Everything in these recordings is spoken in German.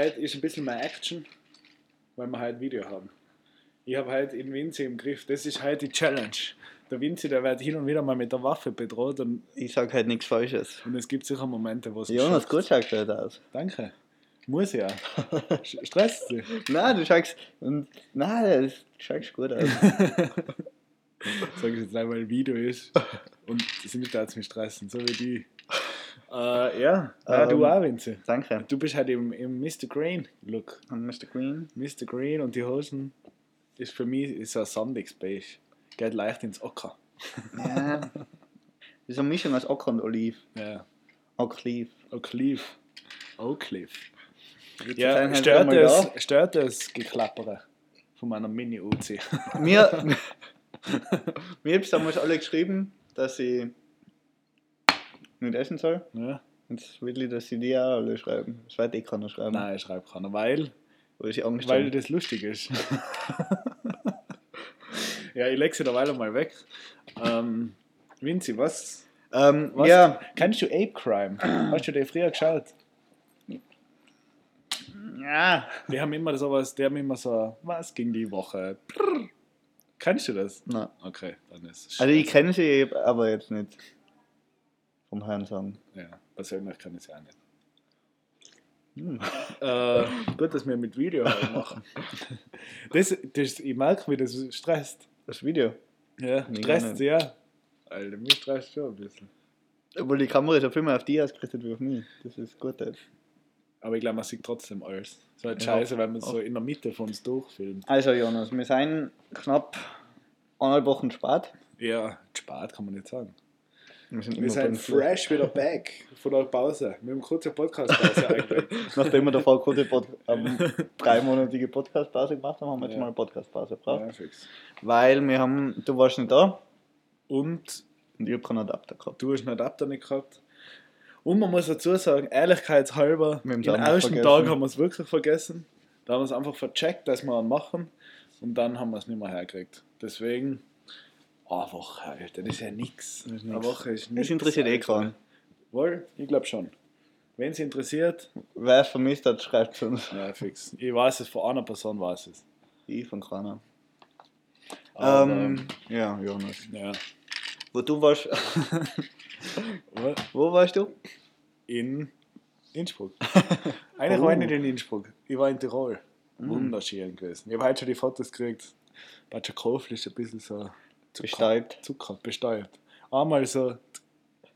Heute ist ein bisschen mehr Action, weil wir heute Video haben. Ich habe heute den Vinci im Griff. Das ist heute die Challenge. Der Vinci, der wird hin und wieder mal mit der Waffe bedroht und, Ich sag halt nichts Falsches. und es gibt sicher Momente, wo es Jonas, gut schaut heute aus. Danke. Muss ja. Stresst dich. Nein, du schaust. Und, nein, du schaust gut aus. Sag ich jetzt nicht, weil ein Video ist. Und sie nicht jetzt mich stressen, so wie die. Äh, ja, du Ähm, auch, Vinci. Danke. Du bist halt im, im Mr. Green Look. Und Mr. Green. Mr. Green und die Hosen ist für mich ist so ein sandiges Beige. Geht leicht ins Ocker. Ja. Das ist eine Mischung aus Ocker und Oliv. Ja. Oakleaf. Oakleaf. Jetzt Ja, stört das, stört das Geklappere von meiner Mini-Uzi. Mir, mir haben damals alle geschrieben, dass ich nicht essen soll. ja? Jetzt will ich, dass sie die auch alle schreiben. Das wird eh keiner schreiben. Nein, ich schreibe keiner, weil, Weil ich Angst weil das lustig ist. ja, ich lege sie weiter mal weg. Ähm, Vinci, was? Ähm, was ja, Kennst du Ape Crime? Hast du den früher geschaut? ja. Die haben immer sowas, die haben immer so, was ging die Woche? Prrr. Kennst du das? Nein. Okay, dann ist es. Also ich kenne sie aber jetzt nicht. Vom Hören sagen. Ja, persönlich kann ich es ja auch nicht. Hm. Äh, gut, dass wir mit Video halt machen. Das, das, ich merke, wie das stresst. Das Video. Ja, stresst sehr. Alter, mich stresst schon ein bisschen. Obwohl die Kamera ist ja viel mehr auf die ausgerichtet wie auf mich. Das ist gut. Jetzt. Aber ich glaube, man sieht trotzdem alles. So halt Ja. scheiße, wenn man so in der Mitte von uns durchfilmt. Also Jonas, wir sind knapp eineinhalb Wochen spät. Ja, spät kann man nicht sagen. Wir sind, Wir sind fresh wieder back von der Pause. Wir haben kurze Podcast-Pause eigentlich. Nachdem wir davor kurze Pod ähm, dreimonatige Podcast-Pause gemacht haben, haben wir jetzt Ja. mal eine Podcast-Pause gebraucht. Ja, fix. Weil wir haben, du warst nicht da Und und ich habe keinen Adapter gehabt. du hast einen Adapter nicht gehabt. Und man muss dazu sagen, ehrlichkeitshalber, im noch ersten vergessen. Tag haben wir es wirklich vergessen. Da haben wir es einfach vercheckt, dass wir einen machen. Und dann haben wir es nicht mehr hergekriegt. Deswegen, eine Woche, Alter, das ist ja nichts. Das Eine. Woche ist Das nichts. interessiert eh keinen. Wohl, ich glaube schon. Wenn es interessiert, Wer es vermisst hat, schreibt es uns. ja, fix. Ich weiß es, von einer Person weiß es. Ich von keiner. Aber, Ähm, ja, Jonas. ja. Wo du warst. Wo? Warst du? In Innsbruck. Eigentlich Oh. war ich nicht in Innsbruck. Ich war in Tirol. Mhm. Wunderschön gewesen. Ich habe heute schon die Fotos gekriegt. Batscher Kofel ist ein bisschen so Zucker, Bestäubt. Zucker bestäubt. Einmal so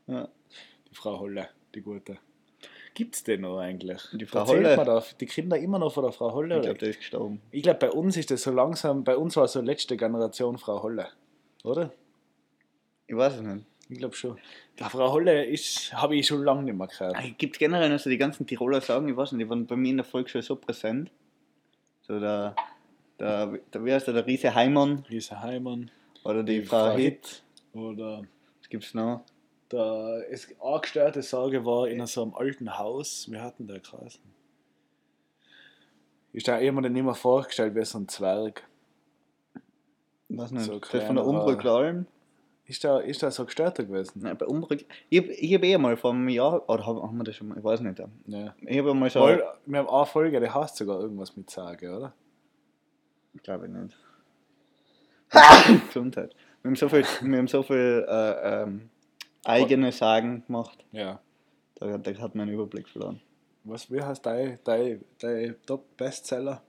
Ja. die Frau Holle, die gute. Gibt's den noch eigentlich? Die Frau Erzählt Holle? Man da, die Kinder immer noch von der Frau Holle? Ich glaube, der ist gestorben. Ich glaube, bei uns ist das so langsam, bei uns war so letzte Generation Frau Holle. Oder? Ich weiß es nicht. Ich glaube schon. Die Frau Holle ist, habe ich schon lange nicht mehr gehört. Gibt es generell noch so die ganzen Tiroler Sagen, ich weiß nicht, die waren bei mir in der Volksschule so präsent. So der, der, der wie heißt der, der Riese Heimann Riese Heimann, oder die, Frau Hitt. oder Was gibt's noch? der es angestörte Sage war in so einem alten Haus. Wir hatten da geheißen. Ist da jemand nicht mehr vorgestellt wie so ein Zwerg. Was nicht? So das von der kleinerer- Umbrück Alm. Ist da, ist da so gestörter gewesen? Nein, bei Umbrück. Ich habe ich hab eh mal vor einem Jahr, oder haben, haben wir das schon mal, ich weiß nicht. ja. Ich habe mal. Weil, wir haben eine Folge, die heißt sogar irgendwas mit Sage, oder? Glaube ich nicht. Gesundheit. Wir haben so viel, wir haben so viel äh, ähm, eigene Sagen gemacht. Ja. Da, da hat man einen Überblick verloren. Was, wie heißt dein, dein, dein Top-Bestseller?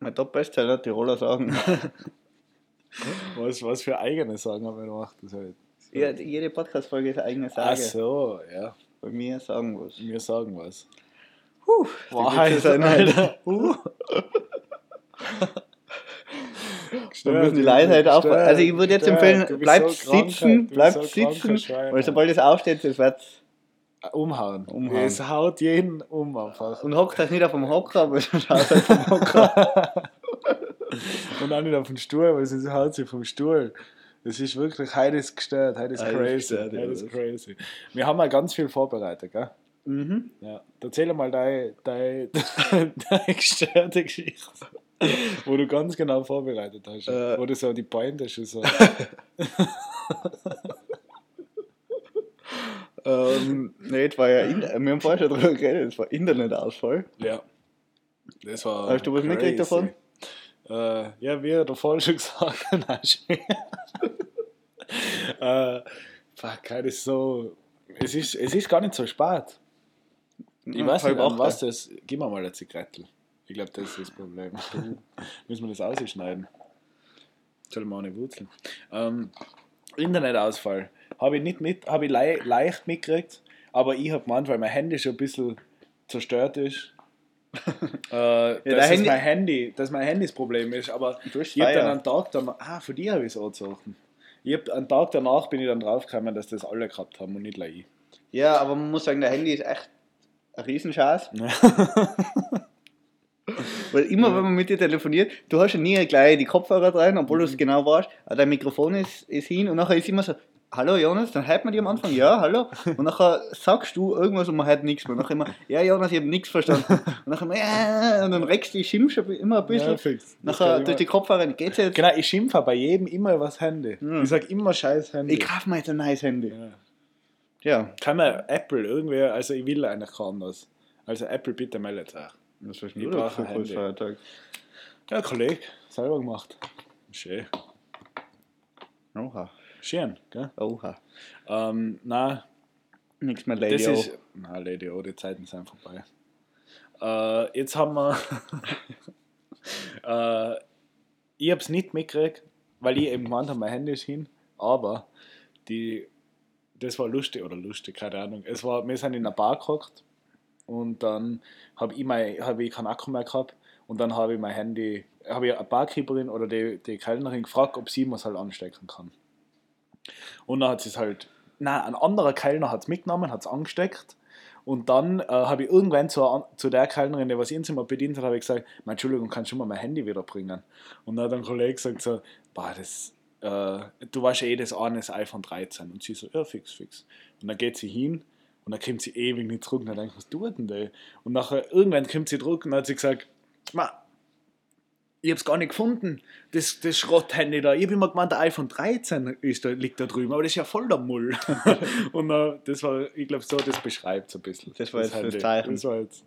Mein Top-Bestseller, Tiroler Sagen. Was, was für eigene Sagen haben wir gemacht? Das halt. so. ja, jede Podcast-Folge ist eine eigene Ach Sage. so, ja. Bei mir sagen was. Wir sagen was. Puh, Wahrheit, sein, Alter. Uh. Da müssen die Leute halt auch. Also ich würde jetzt empfehlen, bleibt sitzen, bleibt sitzen, weil sobald es aufsteht, das wird. Umhauen. Umhauen. Es haut jeden um einfach. Und hockt euch nicht auf dem Hocker, aber schaut halt vom Hocker. Und auch nicht auf den Stuhl, weil sonst haut sie vom Stuhl. Das ist wirklich, heute ist gestört, heute ist Heute crazy. gestört, heute ist crazy. Wir haben ja ganz viel vorbereitet, gell? mhm. Ja. Erzähl mal deine, deine, deine gestörte Geschichte, wo du ganz genau vorbereitet hast. Äh. wo du so die Pointe schon so. ähm, nee, war ja, in, wir haben vorher schon drüber geredet, es war Internetausfall. ja. Das war Hast du was mitgekriegt davon? Äh, ja, wie der vorhin schon gesagt nein, äh, fuck, das ist so. Es ist, es ist gar nicht so spät. Ich Ja, weiß nicht, was das. Gib mir mal eine Zigarette. Ich glaube, das ist das Problem. Müssen wir das ausschneiden. Soll mal eine Wurzeln. Ähm, Internetausfall. Habe ich nicht mit, habe ich lei leicht mitgekriegt, aber ich habe gemeint, weil mein Handy schon ein bisschen zerstört ist. äh, dass, es Handy- mein Handy, dass mein Handy das Problem ist, aber ich habe dann einen Tag danach, ah, für die habe ich es angezogen. Ich hab, einen Tag danach bin ich dann draufgekommen, dass das alle gehabt haben und nicht nur ich. Ja, aber man muss sagen, der Handy ist echt ein Riesenscheiß. Weil immer, wenn man mit dir telefoniert, du hast ja nie gleich die Kopfhörer rein, obwohl du es genau weißt, aber dein Mikrofon ist, ist hin und nachher ist immer so, hallo Jonas, dann hört man dir am Anfang, ja, hallo, und nachher sagst du irgendwas und man hört nichts mehr. Nachher immer, ja Jonas, ich habe nichts verstanden. Und nachher immer, ja, und dann regst du, schimpfst du immer ein bisschen. Ja, fix. Nachher ich durch die Kopfhörer, geht's jetzt? Genau, ich schimpfe bei jedem immer das Handy. Mhm. Ich sag immer scheiß Handy. Ich kauf mir jetzt ein neues Handy. ja. Ja. Kann man Apple irgendwie, also ich will eigentlich kein anderes. Also Apple bitte meldet euch. Was hast du brauche für ein Handy. Feiertag? Ja, Kollege, selber gemacht. Schön. Oha. Schön, gell? Oha. Ähm, nein, Nichts mehr Lady das O. ist. Nein, Lady O, die Zeiten sind vorbei. Äh, jetzt haben wir. äh, ich habe es nicht mitgekriegt, weil ich eben gemeint habe, mein Handy ist hin. Aber die, das war lustig, oder lustig, keine Ahnung. Es war, wir sind in einer Bar gehockt und dann habe ich, mein, hab ich keinen Akku mehr gehabt und dann habe ich mein Handy, habe ich eine Barkeeperin oder die, die Kellnerin gefragt, ob sie mir es halt anstecken kann. Und dann hat sie es halt, nein, ein anderer Kellner hat es mitgenommen, hat es angesteckt. Und dann äh, habe ich irgendwann zu, zu der Kellnerin, die was ihr Zimmer bedient hat, habe ich gesagt, "Mein, Entschuldigung, kannst du mal mein Handy wiederbringen? Und dann hat ein Kollege gesagt so, boah, das, äh, du weißt eh, das eine ist iPhone 13. Und sie so, ja, fix, fix. Und dann geht sie hin und dann kommt sie ewig nicht zurück. Und dann denke ich, was tut denn der? Und nachher, irgendwann kommt sie zurück und dann hat sie gesagt, Ma, ich habe es gar nicht gefunden, das, das Schrotthandy da. Ich habe immer gemeint, der iPhone 13 ist da, liegt da drüben, aber das ist ja voll der Mull. und äh, das war, ich glaube, so, das beschreibt so ein bisschen. Das war jetzt das Handy. Zeichen. Das war jetzt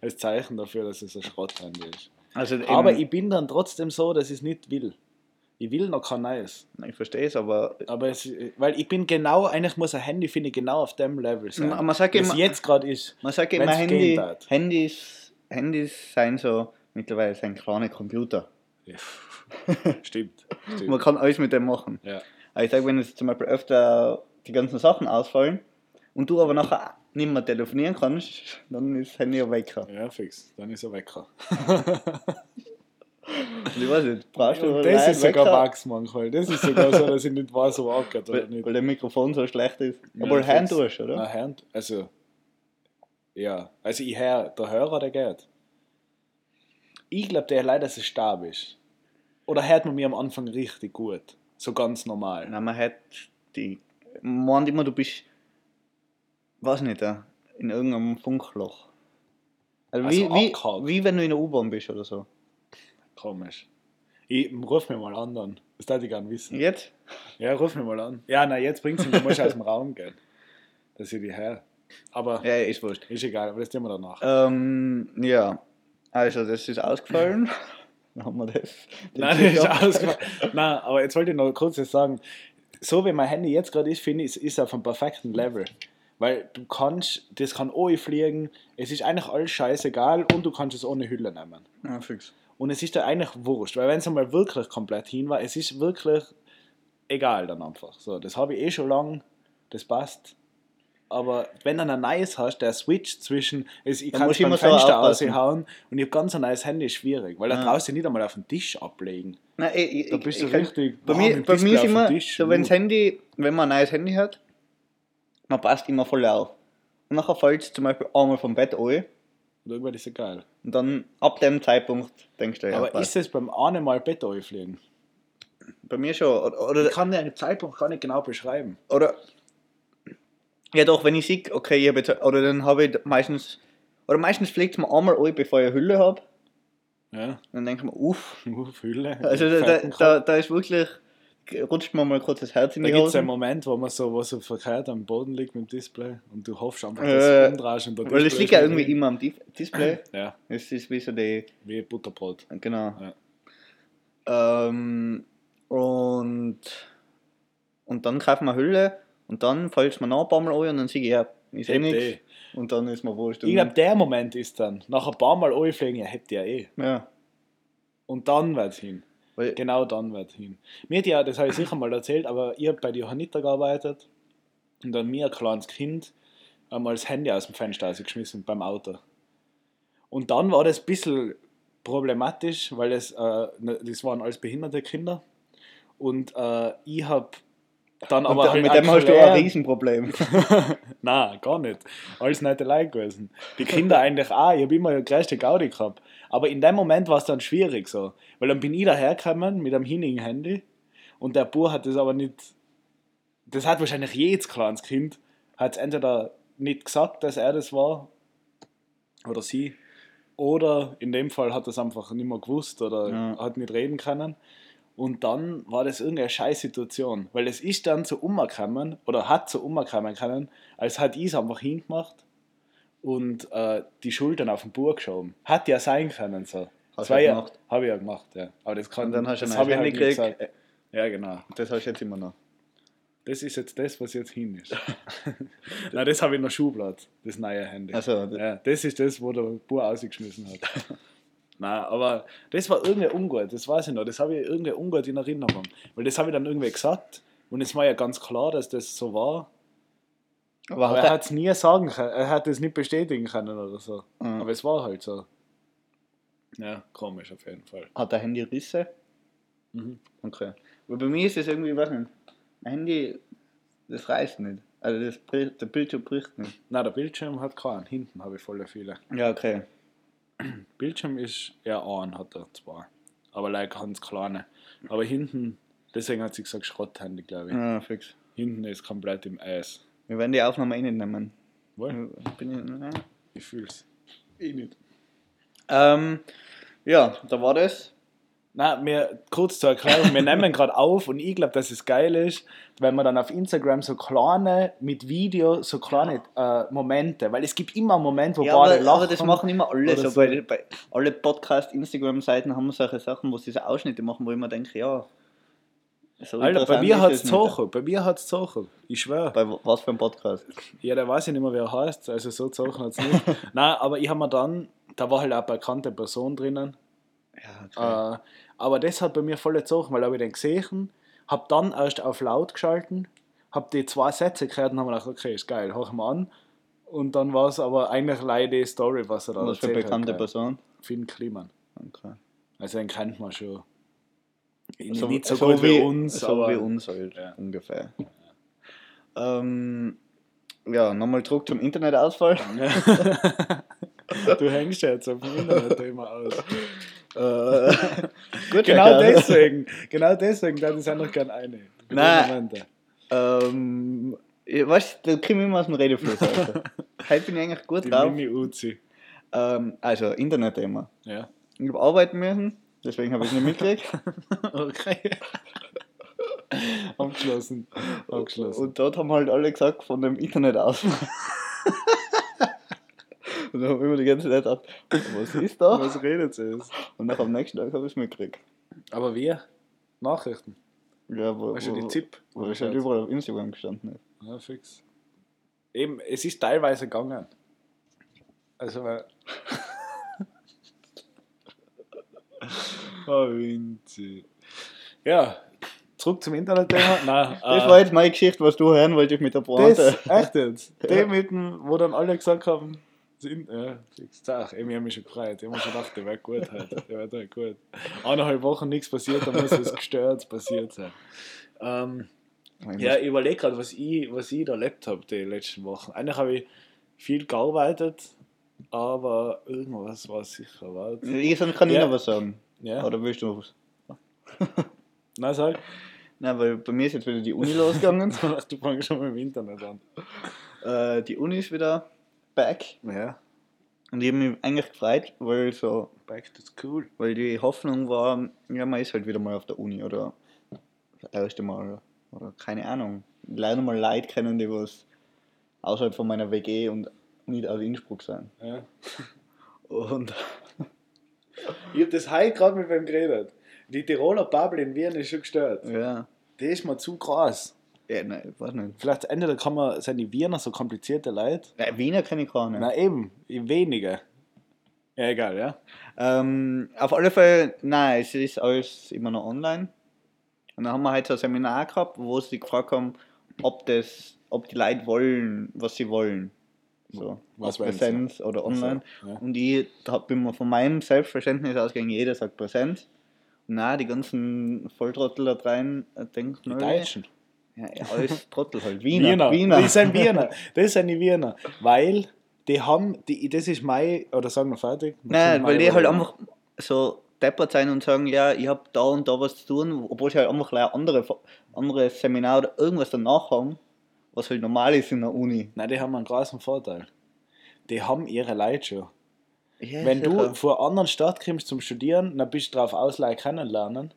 das Zeichen dafür, dass es ein Schrotthandy ist. Also Aber ich bin dann trotzdem so, dass ich es nicht will. Ich will noch kein neues. Ich verstehe es, aber Aber es, weil ich bin genau, eigentlich muss ein Handy, finde ich, genau auf dem Level sein. Man- man sagt immer- jetzt gerade ist. man sagt immer, Handy. Handys, Handys sind so mittlerweile sind kleine Computer. Ja. Stimmt. Stimmt. Man kann alles mit dem machen. Ja. Aber ich sage, wenn jetzt zum Beispiel öfter die ganzen Sachen ausfallen und du aber nachher nicht mehr telefonieren kannst, dann ist das Handy ja weg. Und ja, fix. Dann ist er Wecker. ich weiß nicht, brauchst du das ist sogar Max manchmal. Das ist sogar so, dass ich nicht weiß, ob abgeht oder weil, nicht. weil der Mikrofon so schlecht ist. Ja, Obwohl fix. Hand durch, oder? Na, Hand, also, ja, also ich hör, der Hörer, der geht. Ich glaube, der leider, dass es starb ist. Oder hört man mir am Anfang richtig gut? So ganz normal. Nein, man hat die. Man immer, du bist. Weiß nicht, in irgendeinem Funkloch. Also, Also wie, wie, wie wenn du in der U-Bahn bist oder so. Komisch. Ich ruf mir mal an dann. Das darf ich gerne wissen. Jetzt? Ja, ruf mir mal an. Ja, na, jetzt bringst du mich, musst aus dem Raum gehen. Dass ich die her. Aber Ja, ist wurscht. ist egal, aber das tun wir danach. Ähm, ja. Also, das ist ausgefallen. Dann haben wir das. Nein, das ist ausgefallen. Nein, aber jetzt wollte ich noch kurz was sagen. So wie mein Handy jetzt gerade ist, finde ich, ist auf einem perfekten Level. Weil du kannst, das kann ohne fliegen, es ist eigentlich alles scheißegal und du kannst es ohne Hülle nehmen. Ja, fix. Und es ist da eigentlich wurscht, weil wenn es einmal wirklich komplett hin war, es ist wirklich egal dann einfach. So, das habe ich eh schon lang, das passt. Aber wenn du ein neues hast, der Switch zwischen, es, ich Da kann immer so Fenster raushauen und ich habe ganz ein neues Handy, ist schwierig, weil da Ja. du nicht einmal auf den Tisch ablegen. Nein, ich, Da bist du ich kann- richtig, Bei boah, mir, bei mir ist immer, so wenn. Handy, wenn man ein neues Handy hat, man passt immer voll auf. Und nachher fällt es zum Beispiel einmal vom Bett an Und irgendwann ist es geil. und dann ab dem Zeitpunkt denkst du, ja, Aber ist es beim einen Mal Bett fliegen? bei mir schon. Oder, oder, Ich kann den Zeitpunkt gar nicht genau beschreiben. oder ja doch, wenn ich sehe, okay, ich habe oder dann habe ich meistens, oder meistens fliegt es mir einmal an, bevor ich eine Hülle habe. Ja, Dann denke ich mir, uff. Uff, Hülle. Also da, da, da ist wirklich, rutscht mir mal kurz das Herz in Da die gibt es einen Moment, wo man so, wo so verkehrt am Boden liegt mit dem Display und du hoffst einfach, Äh, dass du umdrehst und der Weil Display liegt ja irgendwie immer am Dis- Display. Ja, Es ist wie so die, wie Butterbrot. genau. Ja. Ähm, und, und dann kaufen wir Hülle und dann fällt es mir noch ein paar Mal an und dann sehe ich, ja, ist eh nichts. Und dann ist mir wurscht. Ich glaube, der Moment ist dann, nach ein paar Mal anfliegen, ja, hebt ja eh. ja, Und dann wird hin. Weil, Genau dann wird hin. Mir ja, das habe ich sicher mal erzählt, aber ich habe bei der Johanniter gearbeitet und dann mir ein kleines Kind einmal das Handy aus dem Fenster rausgeschmissen beim Auto. Und dann war das ein bisschen problematisch, weil es, äh, ne, das waren alles behinderte Kinder. Und äh, ich habe dann aber halt mit dem hast du auch ein Riesenproblem. Nein, gar nicht. Alles nette Leute gewesen. Die Kinder eigentlich auch. Ich habe immer die größte Gaudi gehabt. Aber in dem Moment war es dann schwierig so. Weil dann bin ich dahergekommen mit einem hinigen Handy und der Bub hat das aber nicht. Das hat wahrscheinlich jedes kleines Kind, hat es entweder nicht gesagt, dass er das war oder sie. Oder in dem Fall hat er es einfach nicht mehr gewusst oder Ja. hat nicht reden können. Und dann war das irgendeine Scheißsituation, weil es ist dann so umgekommen oder hat so umgekommen können, als hat ich es einfach hingemacht und äh, die Schultern auf den Bauch geschoben. Hat ja sein können so. Hast war ja gemacht. habe ich ja gemacht, ja. Aber das kann Und dann hast du das habe ich Handy halt gekriegt. gesagt. Ja, genau. Das hast du jetzt immer noch. Das ist jetzt das, was jetzt hin ist. Nein, das habe ich in der Schublade, das neue Handy. Also, das- ja, das ist das, wo der Bub ausgeschmissen hat. Nein, aber das war irgendwie ungut, das weiß ich noch. Das habe ich irgendwie ungut in Erinnerung. Weil das habe ich dann irgendwie gesagt und es war ja ganz klar, dass das so war. Aber Aber hat er hat es nie sagen können, er hat es nicht bestätigen können oder so. Mhm. Aber es war halt so. Ja, komisch auf jeden Fall. hat der Handy Risse? Mhm. Okay. Aber bei mir ist es irgendwie, weiß nicht, mein Handy, das reißt nicht. Also das, der Bildschirm bricht nicht. Nein, der Bildschirm hat keinen. Hinten habe ich voll viele. Ja, okay. Bildschirm ist ja ein, hat er zwar. Aber like ganz kleine. Aber hinten, deswegen hat sie gesagt Schrotthandy, glaube ich. Ja, fix. Hinten ist komplett im Eis. Wir werden die Aufnahme eh nicht nehmen. Wohl? Bin ich. Ich fühl's. Ich nicht. ähm, ja, da war das. Na, mir kurz zur Erklärung, wir nehmen gerade auf und ich glaube, dass es geil ist, wenn man dann auf Instagram so kleine, mit Video, so kleine äh, Momente, weil es gibt immer einen Moment, wo Ja, aber, lachen. aber das machen immer alle so. so. Bei, bei alle Podcast-Instagram-Seiten haben solche Sachen, wo sie so Ausschnitte machen, wo ich mir denke, ja. So Alter, bei mir hat es. Zochen, bei mir hat es Zochen. Ich schwöre. Bei was für ein Podcast? Ja, der weiß ich nicht mehr, wie er heißt, also so Zochen hat es nicht. Nein, aber ich habe mir dann, da war halt auch eine bekannte Person drinnen, Ja, Äh, aber das hat bei mir voll gezogen, weil habe ich den gesehen, habe dann erst auf laut geschalten, habe die zwei Sätze gehört und habe mir gedacht, okay, ist geil, hör mal an. Und dann war es aber eigentlich leider die Story, was er da was für eine bekannte hat. Person? Finn Kliman. Okay. Also den kennt man schon. So, nicht so, gut wie, uns, so aber wie uns halt, Ja. ungefähr. Ähm, ja, nochmal zurück zum Internetausfall. du hängst jetzt auf dem Internet-Thema aus. Äh, Genau deswegen, genau deswegen, da ist ja noch gerne eine. Nein. Ähm, ich weiß, da kriege ich immer aus dem Redefluss. Also. Heute bin ich eigentlich gut Die drauf. Mini-Uzi. Ähm, also, Internetthema. Ja. Ich habe arbeiten müssen, deswegen habe ich es nicht mitgekriegt. Okay. Abgeschlossen. Abgeschlossen. Und dort haben halt alle gesagt, von dem Internet aus. Und dann habe ich mir die ganze Zeit gedacht, was ist da? Was redet sie jetzt? Und nach am nächsten Tag habe ich es mitgekriegt. Aber wir? Nachrichten. Ja, wo, du, die ZIP? wo es halt überall auf Instagram gestanden ist. Ja, fix. Eben, es ist teilweise gegangen. Also, weil. oh, Winzi. Ja, zurück zum Internetthema. Nein, Das äh, war jetzt meine Geschichte, was du hören wolltest mit der Pointe. das, echt jetzt. Dem mit dem, wo dann alle gesagt haben, sind, ja, fix. Ach, ich habe mich schon gefreut. Ich habe mir schon gedacht, der wäre gut heute. Der wäre halt gut. Eineinhalb Wochen nichts passiert, dann muss es gestört passiert sein. Ähm, ja, ich überlege gerade, was ich, was ich da erlebt habe die letzten Wochen. Eigentlich habe ich viel gearbeitet, aber irgendwas war sicher. Warte. Ich kann ich Ja. noch was sagen. Ja, Oder willst du noch was? nein, sag. Nein, weil bei mir ist jetzt wieder die Uni losgegangen. du fängst schon mit dem Internet an. äh, die Uni ist wieder back. Ja, Und ich habe mich eigentlich gefreut, weil so, back to school. weil die Hoffnung war, ja, man ist halt wieder mal auf der Uni oder das erste Mal. Oder keine Ahnung. Lerne mal Leute kennen, die was außerhalb von meiner WG und nicht aus Innsbruck sind. Ja. Und Ich hab das heute gerade mit wem geredet. Die Tiroler Bubble in Wien ist schon gestört. ja. Die ist mir zu krass. Ja, nein, weiß nicht. Vielleicht entweder kann man, sind die Wiener so komplizierte Leute. Ja, Wiener kenne ich gar nicht. Na eben, wenige. Ja, egal, ja. Ähm, auf alle Fälle, nein, es ist alles immer noch online. Und dann haben wir heute so ein Seminar gehabt, wo sie gefragt haben, ob das, ob die Leute wollen, was sie wollen. So, Was? Präsenz oder online. ja. Und ich da bin mir von meinem Selbstverständnis ausgegangen, jeder sagt Präsenz. Und nein, die ganzen Volltrottel da rein äh, denken, Die Deutschen. Ja, alles Trottel halt. Wiener. Wiener. Wiener. Die sind Wiener. Das sind die Wiener. Weil die haben, die, das ist mein, oder sagen wir fertig? Nein, weil die halt einfach so deppert sein und sagen, ja, ich habe da und da was zu tun, obwohl sie halt einfach gleich andere, andere Seminar oder irgendwas danach haben, was halt normal ist in der Uni. Nein, die haben einen großen Vorteil. Die haben ihre Leute schon. Ja, Wenn du sicher. vor einer anderen Stadt kommst zum Studieren, dann bist du darauf aus, Leute kennenlernen.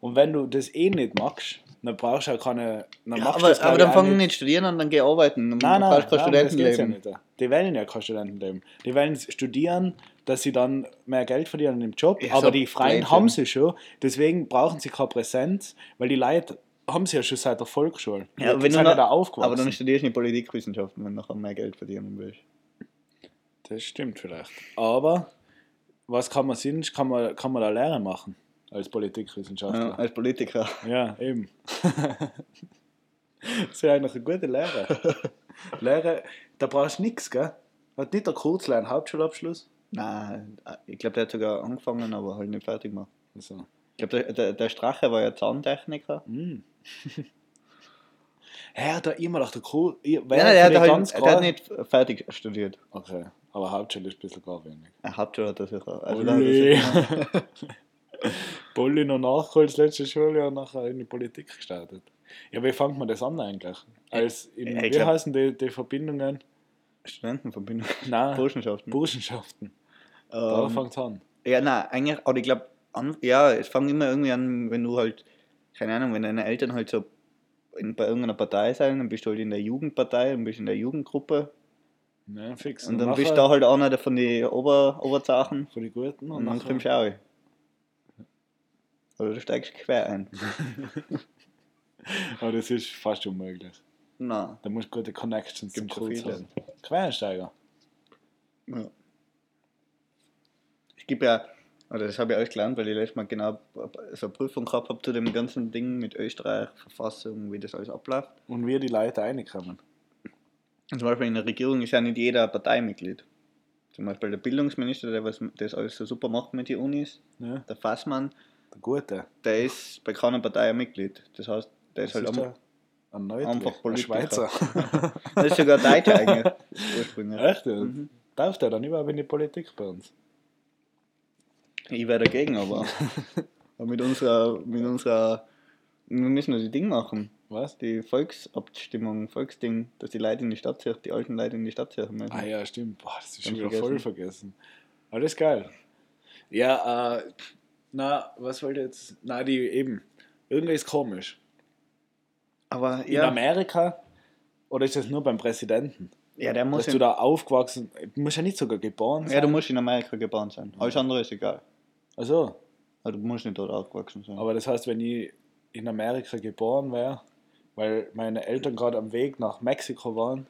Und wenn du das eh nicht magst, dann brauchst du auch keine. Dann ja, aber, das, aber ich, dann fangen nicht studieren an, dann geh arbeiten. Dann Nein, nein, nein geht's ja Studentenleben. nicht. Die wollen ja kein Studentenleben. Die wollen studieren, dass sie dann mehr Geld verdienen im Job. Ja, aber so die Freien Blödsinn. haben sie schon. Deswegen brauchen sie keine Präsenz, weil die Leute haben sie ja schon seit der Volksschule. Ja, wenn du sind noch- da aufgewachsen. aber dann studierst du nicht Politikwissenschaften, wenn du nachher mehr Geld verdienen willst. Das stimmt vielleicht. Aber was kann man sonst, kann man, kann man da Lehre machen als Ja, Politikwissenschaftler? als Politiker. Ja, eben. das ist ja eigentlich eine gute Lehre. Lehre, da brauchst du nichts, gell? Hat nicht der Kurzler einen Hauptschulabschluss? Nein, ich glaube, der hat sogar angefangen, aber halt nicht fertig gemacht. Also, Ich glaube, der, der, der Strache war ja Zahntechniker. mm. Hat da immer noch der Kur... Ja, Ja, der, hat halt, der hat nicht fertig studiert. Okay, aber Hauptschule ist ein bisschen gar wenig. Hat schon hat er sicher. Also da Bulli noch nachgeholt, das letzte Schuljahr nachher in die Politik gestartet. Ja, wie fängt man das an eigentlich? Als in, ich wie glaub- heißen die, die Verbindungen? Studentenverbindung. Nein, Burschenschaften. Burschenschaften. Da Ähm, fängt es an. ja, nein, eigentlich, aber ich glaube, ja, es fängt immer irgendwie an, wenn du halt, keine Ahnung, wenn deine Eltern halt so in, bei irgendeiner Partei sind, dann bist du halt in der Jugendpartei und bist in der Jugendgruppe Ja, fix. und dann bist du da halt einer von den Ober, Oberzachen von den Guten und dann nachher- kommst du auch. Oder du steigst quer ein. Aber das ist fast unmöglich. Nein. Da musst du gute Connections zum Kurz haben. Quereinsteiger. Ja. Es gibt ja, oder das habe ich alles gelernt, weil ich letztes Mal genau so eine Prüfung gehabt habe zu dem ganzen Ding mit Österreich, Verfassung, wie das alles abläuft. Und wie die Leute reinkommen. Und zum Beispiel in der Regierung ist ja nicht jeder Parteimitglied. Zum Beispiel der Bildungsminister, der was das alles so super macht mit den Unis, Ja, der Fassmann, der Gute. der ist bei keiner Partei ein Mitglied. Das heißt, der ist Das halt ist einfach, ein Neutli, einfach ein Politiker. Schweizer. das ist sogar Deutscher eigentlich, ursprünglich. Echt? Mhm. Darf der dann überhaupt in die Politik bei uns? Ich wäre dagegen, aber mit unserer, mit unserer, wir müssen ja die Ding machen. Was? Die Volksabstimmung, Volksding, dass die Leute in die Stadt ziehen, die alten Leute in die Stadt ziehen müssen. Ah ja, stimmt. Boah, das ist schon wieder voll vergessen. Aber das ist geil. Ja, äh, na, was wollte jetzt? Na, die eben. Irgendwie ist komisch. Aber In ja, Amerika, oder ist das nur beim Präsidenten? ja, der muss Dass du da aufgewachsen, du musst ja nicht sogar geboren sein. ja, du musst in Amerika geboren sein. Alles andere ist egal. Also, Also du musst nicht dort aufgewachsen sein. aber das heißt, wenn ich in Amerika geboren wäre, weil meine Eltern gerade am Weg nach Mexiko waren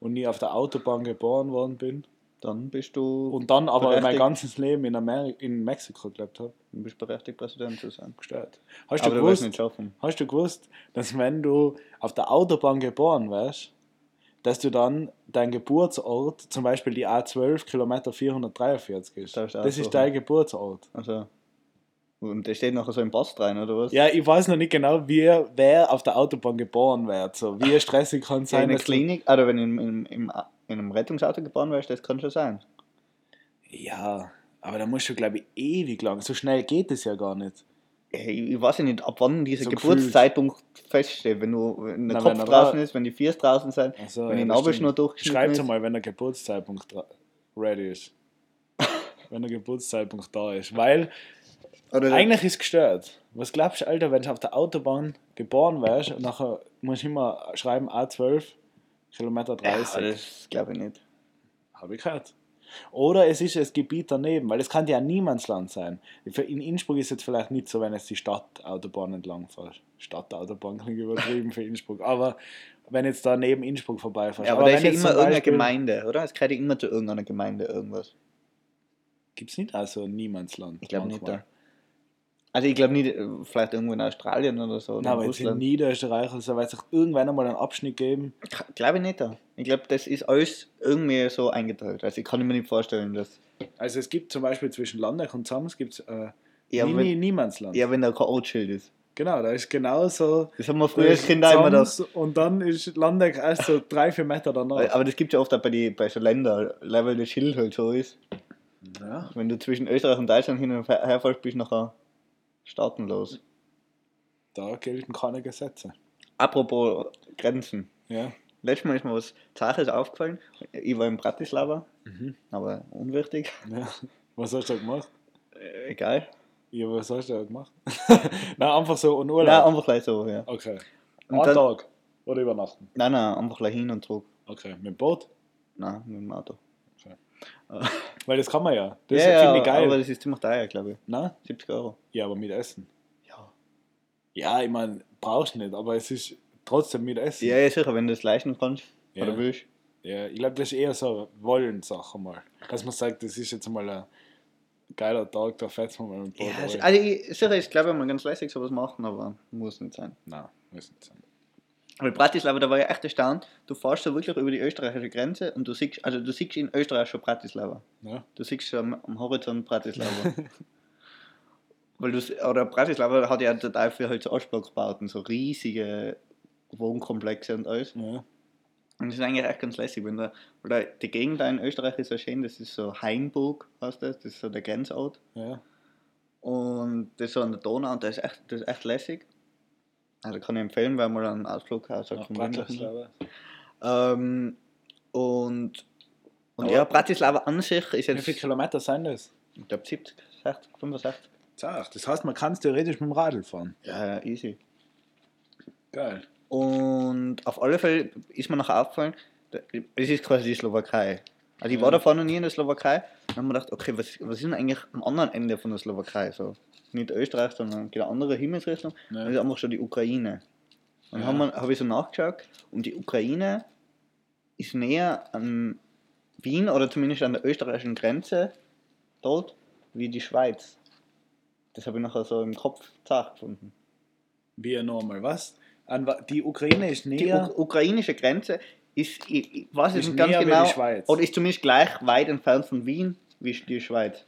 und nie auf der Autobahn geboren worden bin dann bist du, und dann aber mein ganzes Leben in, Ameri in Mexiko gelebt habe, du bist berechtigt, Präsident zu sein. gestört. Hast Aber du du gewusst, nicht schaffen. Hast du gewusst, dass wenn du auf der Autobahn geboren wärst, dass du dann dein Geburtsort, zum Beispiel die A12 Kilometer 443 ist? Du Das ist dein Geburtsort. Also, und der steht nachher so im Post rein, oder was? Ja, ich weiß noch nicht genau, wie, wer auf der Autobahn geboren wird. So, wie stressig kann es Ja, in sein, der du, Klinik, oder wenn du in, in, im, in einem Rettungsauto geboren wärst, das kann schon sein. Ja, aber da musst du, glaube ich, ewig lang. So schnell geht es ja gar nicht. Ja, Ich, ich weiß ja nicht, ab wann dieser So Geburtszeitpunkt feststeht. Wenn, du, wenn der Na, Kopf wenn draußen ist, wenn die Viers draußen sind, Also, wenn die das Nabelschnur stimmt. durchgeschnitten Schreibt ist. mal, wenn der Geburtszeitpunkt ready ist. wenn der Geburtszeitpunkt da ist. Weil Oder eigentlich ist es gestört. Was glaubst du, Alter, wenn du auf der Autobahn geboren wärst und nachher musst du immer schreiben A12, Kilometer 30? Ja, das glaube ich nicht. Habe ich gehört. Oder es ist das Gebiet daneben, weil es kann ja Niemandsland sein. In Innsbruck ist es jetzt vielleicht nicht so, wenn es die Stadtautobahn entlang fährt. Stadtautobahn klingt übertrieben für Innsbruck. Aber wenn jetzt da neben Innsbruck vorbeifährst. Ja, aber da ist ja immer zum irgendeine Beispiel- Gemeinde, oder? Es gehört ja immer zu irgendeiner Gemeinde irgendwas. Gibt es nicht also Niemandsland? Ich glaube nicht da. Also ich glaube nicht, äh, vielleicht irgendwo in Australien oder so. Oder Nein, aber jetzt in. Niederösterreich, also wird es irgendwann einmal einen Abschnitt geben. Glaube ich nicht da. Ich glaube, das ist alles irgendwie so eingeteilt. Also ich kann mir nicht vorstellen, dass. Also es gibt zum Beispiel zwischen Landeck und Sams gibt es äh, Ja, wenn, Niemandsland. ja, wenn da kein Ortsschild ist. Genau, da ist genauso. Das haben wir früher als Kinder immer da. Sams Und dann ist Landeck erst so drei, vier Meter danach. Aber das gibt es ja oft auch bei, die, bei so Ländern, weil das Schild halt so ist. Ja. Wenn du zwischen Österreich und Deutschland hin und her fährst, bist du nachher staatenlos. Da gelten keine Gesetze. Apropos Grenzen. Ja. Letztes Mal ist mir was Zaches aufgefallen. Ich war in Bratislava, Mhm. aber unwichtig. ja. Was hast du da gemacht? Äh, egal. Ja, was hast du da gemacht? Nein, einfach so und Urlaub. Nein, einfach gleich so, ja. okay. Und Ein dann- Tag. Oder übernachten. Nein, nein, einfach gleich hin und zurück. Okay. Mit dem Boot? Nein, mit dem Auto. Weil das kann man ja. Das ja, finde ich geil. aber das ist ziemlich teuer, glaube ich. Na? 70 Euro. Ja, aber mit Essen. Ja. Ja, ich meine, brauchst nicht, aber es ist trotzdem mit Essen. Ja, ja, sicher, wenn du das leisten kannst. Ja. Oder willst. Ja, ich glaube, das ist eher so eine Wollen-Sache mal. Dass man sagt, das ist jetzt mal ein geiler Tag, da fährt man mal mit dem Boot. Ja, also, ich, sicher, ich glaube, man ganz lässig sowas machen, aber muss nicht sein. Nein, muss nicht sein. Aber Bratislava, da war ich echt erstaunt. Du fährst so wirklich über die österreichische Grenze und du siehst, also du siehst in Österreich schon Bratislava. Ja? Du siehst schon am, am Horizont Bratislava. Weil du, oder Bratislava hat ja total viel halt so Ausblockbauten, so riesige Wohnkomplexe und alles. Ja. Und das ist eigentlich echt ganz lässig, wenn da, weil da, die Gegend da in Österreich ist so schön, das ist so Hainburg, heißt das, das ist so der Grenzort. ja. Und das ist so an der Donau und das ist echt, das ist echt lässig. Also kann ich empfehlen, weil man einen Ausflug hat. Nach Bratislava. Ähm, und und Aber- ja, Bratislava an sich ist Wie jetzt, viele Kilometer sind das? ich glaube 70, 60, 65. Zach. Das heißt, man kann es theoretisch mit dem Radl fahren. Ja, ja, easy. Geil. Und auf alle Fälle ist mir noch aufgefallen, es ist quasi die Slowakei. Also ich Ja. war davor noch nie in der Slowakei und habe mir gedacht, okay, was, was ist denn eigentlich am anderen Ende von der Slowakei? So, nicht Österreich, sondern genau andere Himmelsrichtung. Ja. Das ist einfach schon die Ukraine. Und Ja. dann habe hab ich so nachgeschaut und die Ukraine ist näher an Wien oder zumindest an der österreichischen Grenze dort wie die Schweiz. Das habe ich nachher so im Kopf gefunden. Wie normal, was? An, die Ukraine ist Die näher. U ukrainische Grenze ist, ich, ich weiß Ist nicht ganz genau, die oder ist zumindest gleich weit entfernt von Wien wie die Schweiz.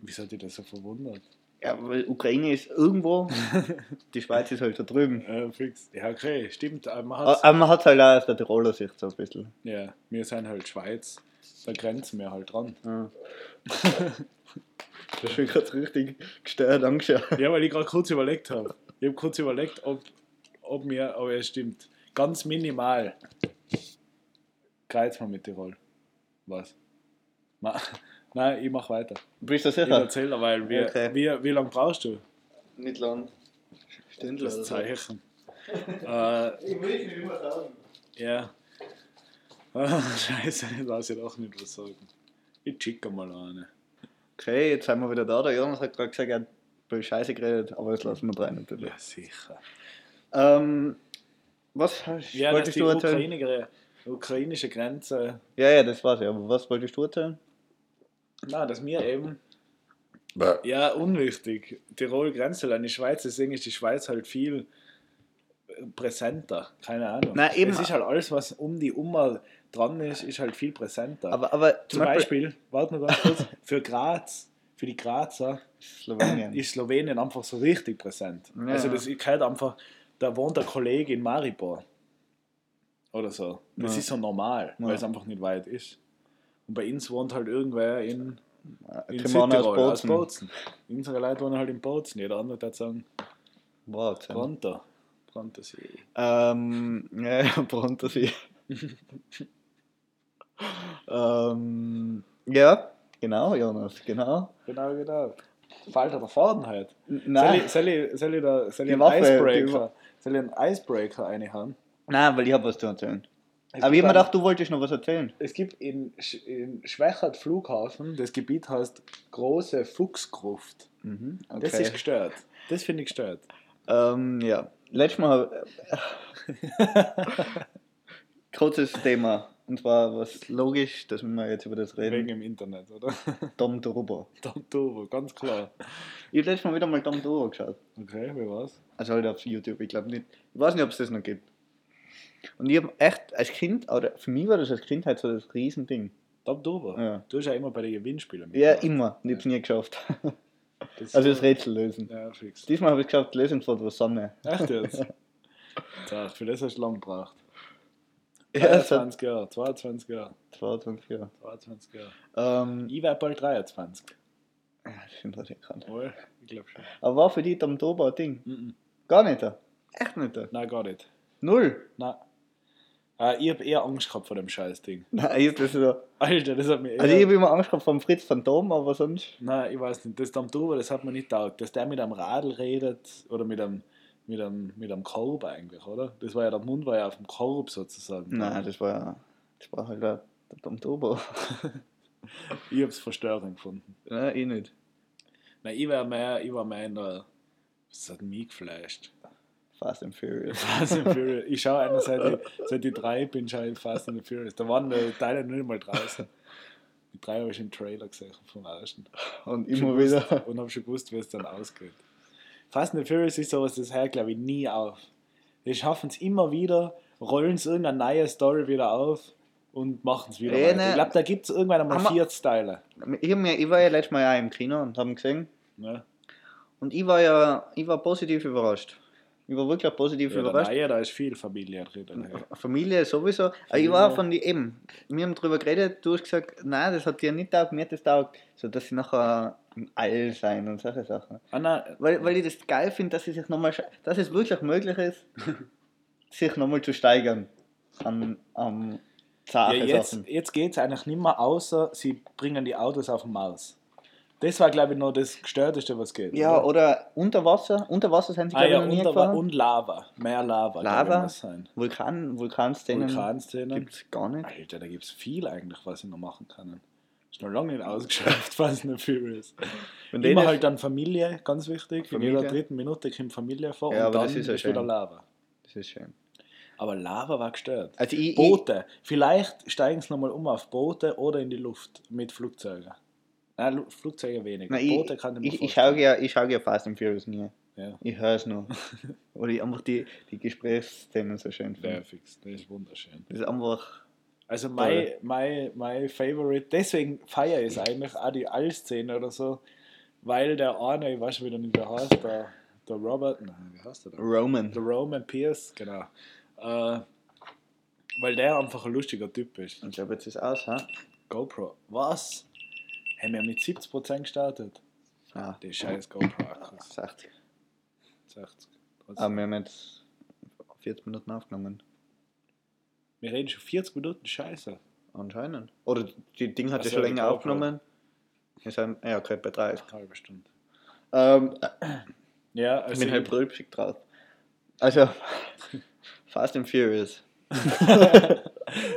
Wieso hat dich das so verwundert? Ja, weil Ukraine ist irgendwo, die Schweiz ist halt da drüben. Äh, fix. Ja, okay, stimmt. Aber man hat's, man hat halt auch aus der Tiroler Sicht so ein bisschen. ja, wir sind halt Schweiz. Da grenzen wir halt dran. Ja. das ist mir gerade richtig gestört angeschaut. Ja, weil ich gerade kurz überlegt habe. Ich habe kurz überlegt, ob, ob mir, aber es stimmt. Ganz minimal. Kreuz mal mit Tirol. Was? Ma, nein, ich mach weiter. Bist du Ich sicher? erzähle, weil wie, Okay. wie, wie lange brauchst du? Nicht lang. Stündler Das. Zeichen. äh, Ich will es nicht immer sagen. ja. Ah, Scheiße, das weiß ich auch nicht was sagen. Ich schicke mal eine. Okay, jetzt sind wir wieder da. Der Jonas hat gerade gesagt, er hat über Scheiße geredet, aber das lassen wir rein natürlich. Ja, sicher. Ähm, was hast, Ja, wolltest die du erzählen? Ukraine, ukrainische Grenze Ja, ja, das war's ja. Aber was wolltest du erzählen? Na, dass mir eben. Ja, unwichtig. Tirol Grenze an die Schweiz, deswegen ist die Schweiz halt viel präsenter. Keine Ahnung. Na, eben. Es ist halt alles, was um die Umma dran ist, ist halt viel präsenter. Aber, aber Zum Beispiel, warte noch ganz kurz, für Graz, für die Grazer Slowenien. ist Slowenien einfach so richtig präsent. Ja. Also das ist halt einfach, da wohnt der Kollege in Maribor. Oder so. Das Ja. ist so normal, Ja. weil es einfach nicht weit ist. Und bei uns wohnt halt irgendwer in, in aus Südtirol, aus Bozen. Bozen. Unsere Leute wohnen halt in Bozen. Jeder andere würde sagen, Wahnsinn. Pronto. Pronto See. Ähm, ja, ja, Brontersee. ähm, ja, genau, Jonas, genau. Genau, genau. Fällt er der Faden halt? Soll Nein, ich, soll ich, soll ich, da, soll ich Die einen Waffe, Icebreaker, soll ich einen Icebreaker reinhauen? nein, weil ich habe was zu erzählen. Es Aber ich habe mir gedacht, du wolltest noch was erzählen. Es gibt in, Sch- in Schwächert Flughafen, das Gebiet heißt Große Fuchsgruft. Mhm, Das ist gestört. Das finde ich gestört. Ähm, ja, letztes Mal kurzes Thema. Und zwar was logisch, dass wir jetzt über das Wegen reden. im Internet, oder? Dom Turbo. Dom Turbo, ganz klar. Ich habe letztes Mal wieder mal Dom Turbo geschaut. Okay, wie war's? Also halt auf YouTube, ich glaube nicht. Ich weiß nicht, ob es das noch gibt. Und ich habe echt als Kind, oder für mich war das als Kind halt so das Riesending. Dom Turbo? Ja. Du hast ja immer bei den Gewinnspielen Ja, immer. Und ich habe es nie geschafft. Das Also das Rätsel lösen. Ja, fix. Diesmal habe ich es geschafft, Lösung von der Sonne. Echt jetzt? Tja, für das hast du lang gebraucht. Ja, es hat 22 Jahre, 22 Jahre, 22 Jahre. 22 Jahre. Ähm, Ich werde bald 23. ja, das stimmt was ich kann. Wohl, ich glaube schon. Aber war für dich Dom Turbo ein Ding? Mhm. Gar nicht. Echt nicht. Nein, gar nicht. Null. Nein. Äh, ich habe eher Angst gehabt vor dem Scheißding. Nein, ich hab das so. Alter, das hat mir eher... Also ich habe immer Angst gehabt vom Fritz Phantom, aber sonst. Nein, ich weiß nicht. Das Turbo, das hat mir nicht taugt. Dass der mit einem Radl redet oder mit einem, mit einem, mit einem Korb eigentlich, oder? Das war ja, der Mund war ja auf dem Korb sozusagen. Nein, das war ja. Das war halt der Turbo. Ich habe es verstörend gefunden. Nein, ich nicht. Nein, ich war mehr, ich war mehr in der... Das hat mich geflasht. Fast and Furious. Fast and Furious. Ich schaue einer seit ich, seit ich drei bin, schaue ich Fast and Furious. Da waren die Teile noch nicht mal draußen. Die drei habe ich im Trailer gesehen vom ersten. Und Schon immer gewusst- wieder. Und habe schon gewusst, wie es dann ausgeht. Fast and Furious ist sowas, das hört, glaube ich, nie auf. Die schaffen es immer wieder, rollen es irgendeine neue Story wieder auf und machen es wieder ne. Ich glaube, da gibt es irgendwann einmal wir- 40 Teile. Ich, ich war ja letztes Mal auch im Kino und haben gesehen. Ne? Und ich war ja. Ich war positiv überrascht. Ich war wirklich positiv Ja, überrascht. neue, da ist viel Familie drin. Familie sowieso. Aber ich Familie. war von die eben. Wir haben darüber geredet, du hast gesagt, nein, das hat dir nicht taugt, mir hat das taugt. So dass sie nachher im All sein und solche Sachen. Ah, nein, Weil, weil ich das geil finde, dass sie sich nochmal dass es wirklich möglich ist, sich nochmal zu steigern an, an ja, zarte jetzt, Sachen. jetzt geht es eigentlich nicht mehr, außer sie bringen die Autos auf den Mars. Das war, glaube ich, noch das Gestörteste, was geht. Ja, oder? oder unter Wasser. Unter Wasser sind sie, Ah glaube ja, ich, noch nie und, gefahren. und Lava. Mehr Lava. Lava? ich, sein. Vulkan, Vulkanszenen Vulkanszenen. gibt es gar nicht. Alter, da gibt es viel eigentlich, was ich noch machen kann. Ist noch lange nicht ausgeschöpft, Fast and Furious. Wenn Immer denen- halt dann Familie, ganz wichtig. In jeder Familie. dritten Minute kommt Familie vor Ja, und dann das ist, ist wieder. Lava. Das ist schön. Aber Lava war gestört. Also ich, ich, Boote. Vielleicht steigen sie nochmal um auf Boote oder in die Luft mit Flugzeugen. Nein, Lu- Flugzeuge weniger. Nein, Boote ich, kann ich mir ich, schaue ja, ich schaue ja Fast and Furious nie. Ja, Ich höre es nur. Weil ich einfach die, die Gesprächsthemen so schön finde. fix. Das ist wunderschön. Das ist einfach. Also mein, mein, mein Favorite, deswegen feiere ich es eigentlich, auch die All-Szene oder so, weil der eine, ich weiß schon wieder nicht, wie der heißt, der, der Robert, nein, wie heißt der denn? Roman. Der Roman Pierce, genau. Äh, weil der einfach ein lustiger Typ ist. Ich glaube, jetzt ist aus, ha? GoPro, was? Haben wir mit 70% gestartet? Ah, Die scheiß GoPro-Akkus. 60. 60. Aber wir haben jetzt 40 Minuten aufgenommen. Wir reden schon 40 Minuten Scheiße. Anscheinend. Oder die Ding hat ja so, schon länger aufgenommen. Wir sind, ja, okay, bei 30. Eine halbe Stunde. Ähm, Ja, ich also bin halt brülpsig drauf. Also, Fast and Furious.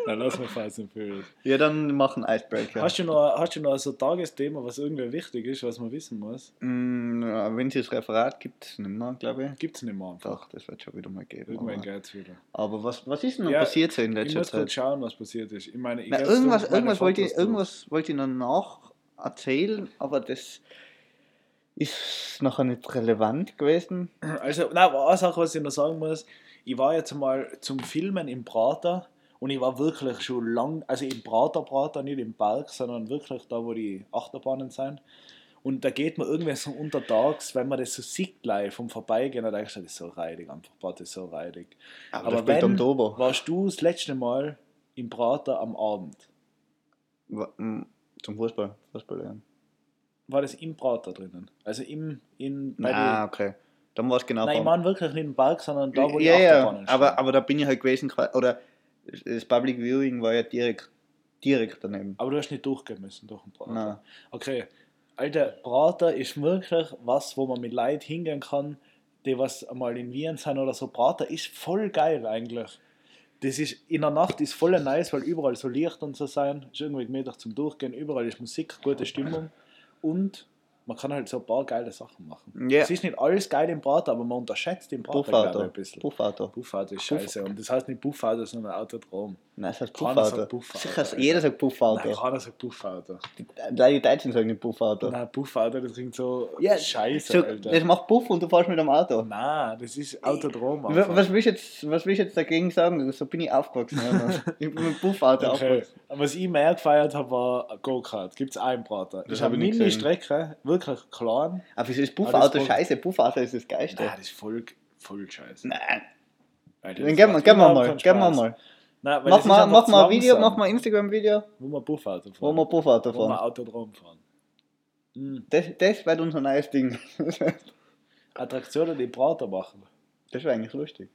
dann lass mal Fast and Furious. Ja, dann machen Icebreaker. Hast du noch, hast du noch so ein Tagesthema, was irgendwie wichtig ist, was man wissen muss? Mm, ja, Wenn es das Referat gibt, nicht mehr, glaube ich. Gibt es nicht mehr einfach. Doch, das wird schon wieder mal geben. Irgendwann geht es wieder. aber was, was ist denn noch Ja, passiert so in Ich letzter muss kurz Zeit? schauen, was passiert ist. Ich meine, ich Na, irgendwas meine irgendwas, wollte ich, irgendwas wollte ich noch nach erzählen, aber das ist nachher nicht relevant gewesen. Also, nein, eine Sache, was ich noch sagen muss, ich war jetzt mal zum Filmen im Prater und ich war wirklich schon lang, also im Prater Prater, nicht im Park, sondern wirklich da, wo die Achterbahnen sind. Und da geht man irgendwie so untertags, wenn man das so sieht live vom Vorbeigehen, dann denkst du, das ist so reidig, einfach, das ist so reidig. Aber, Aber wenn, warst du das letzte Mal im Prater am Abend? Mm, Zum Fußball. Fußball ja. War das im Prater drinnen? Also im, in, bei Ah, okay. Dann war es genau Nein, ich meine wirklich nicht im Park, sondern da, wo die ja, ja, Achterbahnen aber, stehen. aber da bin ich halt gewesen, oder das Public Viewing war ja direkt, direkt daneben. Aber du hast nicht durchgehen müssen durch den Prater. Nein. Okay. Alter, Prater ist wirklich was, wo man mit Leuten hingehen kann, die was einmal in Wien sind oder so. Prater ist voll geil eigentlich. Das ist, in der Nacht ist voll nice, weil überall so Licht und so sein. Ist irgendwie gemütlich zum Durchgehen. Überall ist Musik, gute Stimmung. Und man kann halt so ein paar geile Sachen machen. Ja. Es ist nicht alles geil im Prater, aber man unterschätzt den Prater Buffauto. ein bisschen. Buffauto. Buffauto ist scheiße. Und das heißt nicht Buffauto, sondern Autodrom. Nein, das heißt Buffauto. sagt Buffauto, Sicher, jeder sagt Nein, Buffauto. keiner sagt Buffauto. Die, die Deutschen sagen nicht Buffauto. Nein, Buffauto, das klingt so Ja, scheiße, So, Alter. das macht Buff und du fährst mit dem Auto. Nein, das ist Autodrom. Was, einfach. was, willst du jetzt, was willst jetzt dagegen sagen? So bin ich aufgewachsen. Ich bin mit Buffauto Okay. aufgewachsen. Was ich mehr gefeiert habe, war Go-Kart. Gibt es im Prater. Das Ich hab habe ich nicht mini gesehen. Strecke, wirklich klein. Aber ist Aber Buffauto das- scheiße? Buffauto ist das Geilste. Nein, das ist voll, voll scheiße. Nein. Dann das gehen wir, gehen wir mal. Gehen wir mal. Nein, Mach das mal, mach mal ein Video, mach mal ein Instagram-Video, Wo wir Buffauto fahren. wo wir Buffauto Wo wir fahren. Autodrom fahren. Mhm. Das, das wird unser neues Ding. Attraktionen, die Prater machen. Das wäre eigentlich lustig.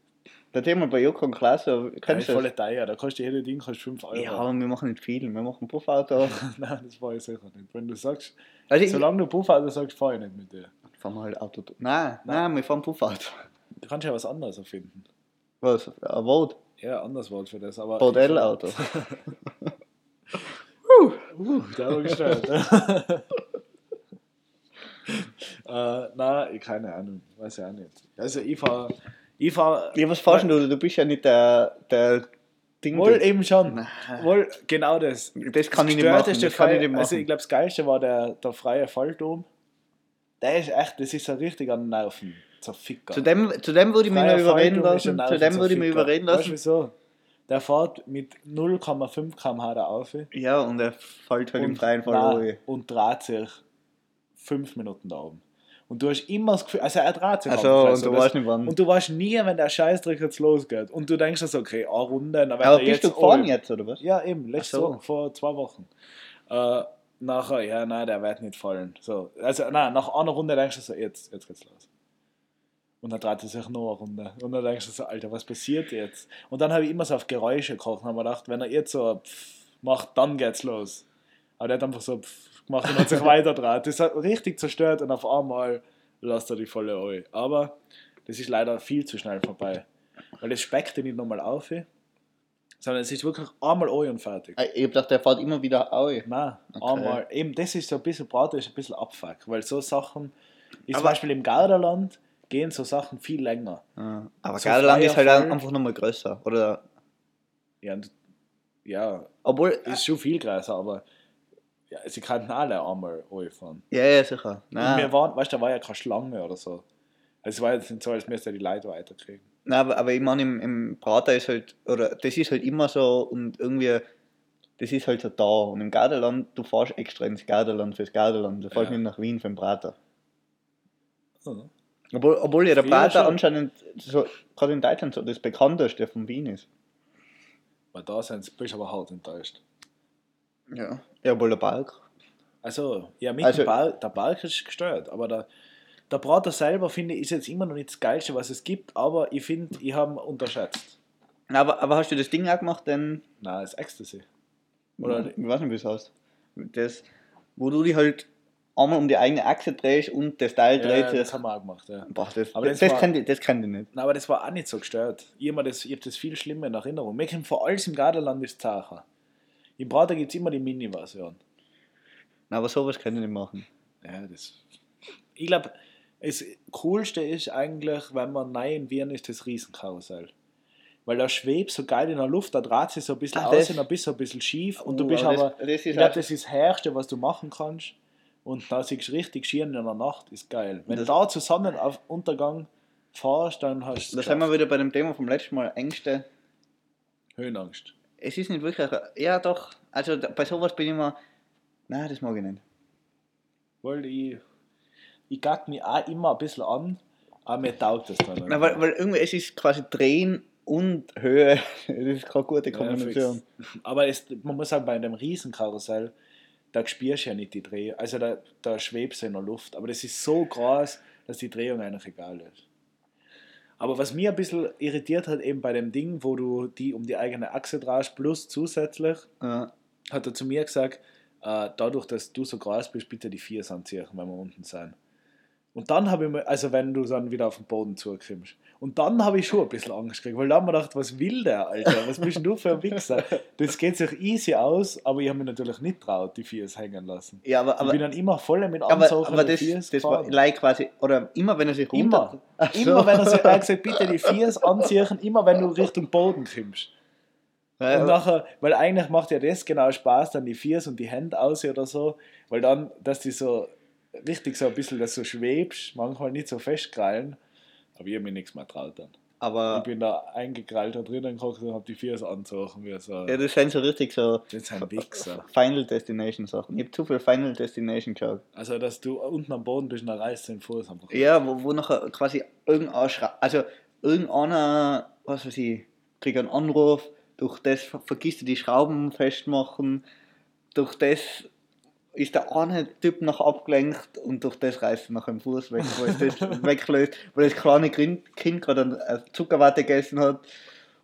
Da gehen wir bei Joko und Klaas, so, Das kennst ist du voll das? teuer. Da kostet jedes Ding kostet 5 Euro. Ja, aber wir machen nicht viel. Wir machen Buffauto. Nein, das war ich sicher nicht. Wenn du sagst, Also solange du Buffauto sagst, fahre ich nicht mit dir. fahren wir halt Auto. Nein, nein, wir fahren Buffauto. Du kannst ja was anderes erfinden. Was? Ein Wort? Ja, anderes Wort für das. Aber Bordellauto. Uh, der war gestört. äh, nein, ich keine Ahnung. Weiß ich auch nicht. Also ich fahre. Ich fahre. Ja, was fahrst du? Du bist ja nicht der, der Ding. Wohl eben schon. Nein. Wohl genau das. Das kann ich nicht machen. Das kann ich nicht Also ich machen. glaube, das Geilste war der, der freie Falldom. Der ist echt, das ist so richtig an den Nerven. Zerficker. Zu dem, zu dem würde ich mich noch überreden lassen. Zu dem würde ich mich überreden Weißt lassen. wieso? Der fährt mit 0,5 km/h da auf. Ja, und er fällt halt im freien Fall nein, und dreht sich fünf Minuten da oben. Und du hast immer das Gefühl, also er dreht sich Also, einfach, und du weißt nicht wann. und du weißt nie, wenn der Scheißdreck jetzt losgeht. Und du denkst so, okay, eine Runde, dann Aber er bist du jetzt gefahren oben. jetzt, oder was? Ja, eben, letzte Ach so. Woche, vor zwei Wochen. Äh, nachher, ja, nein, der wird nicht fallen. So, also, nein, nach einer Runde denkst du so, jetzt, jetzt geht's los. Und dann dreht er sich noch eine Runde. Und dann denkst du so, Alter, was passiert jetzt? Und dann habe ich immer so auf Geräusche gekocht und habe mir gedacht, wenn er jetzt so pff macht, dann geht's los. Aber der hat einfach so pff gemacht und hat sich weiter dreht. Das hat richtig zerstört und auf einmal lässt er die volle ein. Aber das ist leider viel zu schnell vorbei. Weil das speckt nicht nochmal auf, sondern es ist wirklich einmal ein und fertig. Ich hab gedacht, der fährt immer wieder au. Nein, Okay. einmal. Eben, das ist so ein bisschen Braten, ist ein bisschen Abfuck, weil so Sachen, ist zum Beispiel im Garderland, gehen so Sachen viel länger. Ja. Aber So Gardeland freier ist halt einfach nochmal größer. Oder, Ja, ja obwohl, ist schon viel größer, aber ja, sie könnten alle einmal fahren. ja, ja, sicher. Und Nein, wir waren, weißt du, da war ja keine Schlange oder so. Also es war jetzt nicht so, als müsste die Leute weiterkriegen. nein aber, aber ich meine, im, im Prater ist halt, oder das ist halt immer so und irgendwie, das ist halt so da. Und im Gardeland, du fährst extra ins Gardeland fürs Gardeland. Du fährst Ja. nicht nach Wien für den Prater. Mhm. Obwohl, obwohl ja der Prater anscheinend, so, gerade in Deutschland, so das bekannteste von Wien ist. Weil da sind sie, aber hart enttäuscht. Ja. Ja, obwohl der Balk. Also, ja, mit Also- dem Bal der Balk ist gestört, aber der, der Brater selber, finde ich, ist jetzt immer noch nicht das Geilste, was es gibt, aber ich finde, ich habe ihn unterschätzt. Aber, aber hast du das Ding auch gemacht, denn Nein, das Ecstasy. Oder- ich weiß nicht, wie es heißt. Das, wo du dich halt einmal um die eigene Achse drehst und das Teil Ja, dreht das sich. haben wir auch gemacht, ja. Boah, das, Aber das, das das, war- kennt ich, das kennt ich nicht. Nein, aber das war auch nicht so gestört. Ich habe das, ich hab das viel schlimmer in Erinnerung. Mir kommt vor allem im Garderland ist Zacher. Im Brater gibt es immer die Mini-Version. Nein, aber sowas kann ich nicht machen. Ja, das. Ich glaube, das Coolste ist eigentlich, wenn man neu in Wien ist, das Riesenkarussell. Weil da schwebt so geil in der Luft, da dreht sich so ein bisschen Ah, aus und ein bisschen, ein bisschen schief und du Oh, bist aber das- das ist ich glaube, das ist das Herrste, was du machen kannst. Und da siehst du richtig schieren in der Nacht, ist geil. Wenn Das- du da zu Sonnenuntergang fährst, dann hast du Da sind wir wieder bei dem Thema vom letzten Mal, Ängste. Höhenangst. Es ist nicht wirklich, ja doch, also bei sowas bin ich immer, nein, das mag ich nicht. Weil ich, ich gack mich auch immer ein bisschen an, aber mir taugt das dann. Na, weil, weil irgendwie, es ist quasi Drehen und Höhe, das ist keine gute Ja, Kombination. fix. Aber es, man muss sagen, bei dem Riesenkarussell, da spürst du ja nicht die Drehung. Also da, da schwebst du in der Luft. Aber das ist so groß, dass die Drehung eigentlich egal ist. Aber was mir ein bisschen irritiert hat, eben bei dem Ding, wo du die um die eigene Achse drehst, plus zusätzlich, Ja. hat er zu mir gesagt, äh, dadurch, dass du so groß bist, bitte die Viers anziehen, wenn wir unten sind. Und dann habe ich mir, also wenn du dann wieder auf den Boden zukommst. Und dann habe ich schon ein bisschen Angst gekriegt, weil dann habe ich mir gedacht, was will der, Alter? Was bist denn du für ein Wichser? Das geht sich easy aus, aber ich habe mich natürlich nicht traut, die Viers hängen lassen. Ja, aber, ich aber, bin dann immer voll mit aber, Anzug aber das, Viers das war like quasi, oder immer wenn er sich runter... Immer. So. Immer wenn er sich, er gesagt, bitte die Viers anziehen, immer wenn du Richtung Boden kommst. Ja, Und nachher, weil eigentlich macht ja das genau Spaß, dann die Viers und die Hände aus oder so, weil dann, dass die so richtig so ein bisschen, dass du schwebst, manchmal nicht so festkrallen, aber ich habe mir nichts mehr traut dann. aber Ich bin da eingekrallt da drinnen gehockt und habe die Viers anzogen, wie so, ja, das sind so richtig so das Wichser. Final Destination Sachen. Ich habe zu viel Final Destination geschaut. Also, dass du unten am Boden bist und dann reißt den Fuß einfach. Ja, wo, wo nachher quasi irgendein Schra also irgendeiner, was weiß ich, kriegt einen Anruf, durch das ver vergisst du die Schrauben festmachen, durch das ist der eine Typ noch abgelenkt und durch das reißt er nach dem Fuß weg, weil es das weglöst, weil das kleine Kind, kind gerade eine Zuckerwatte gegessen hat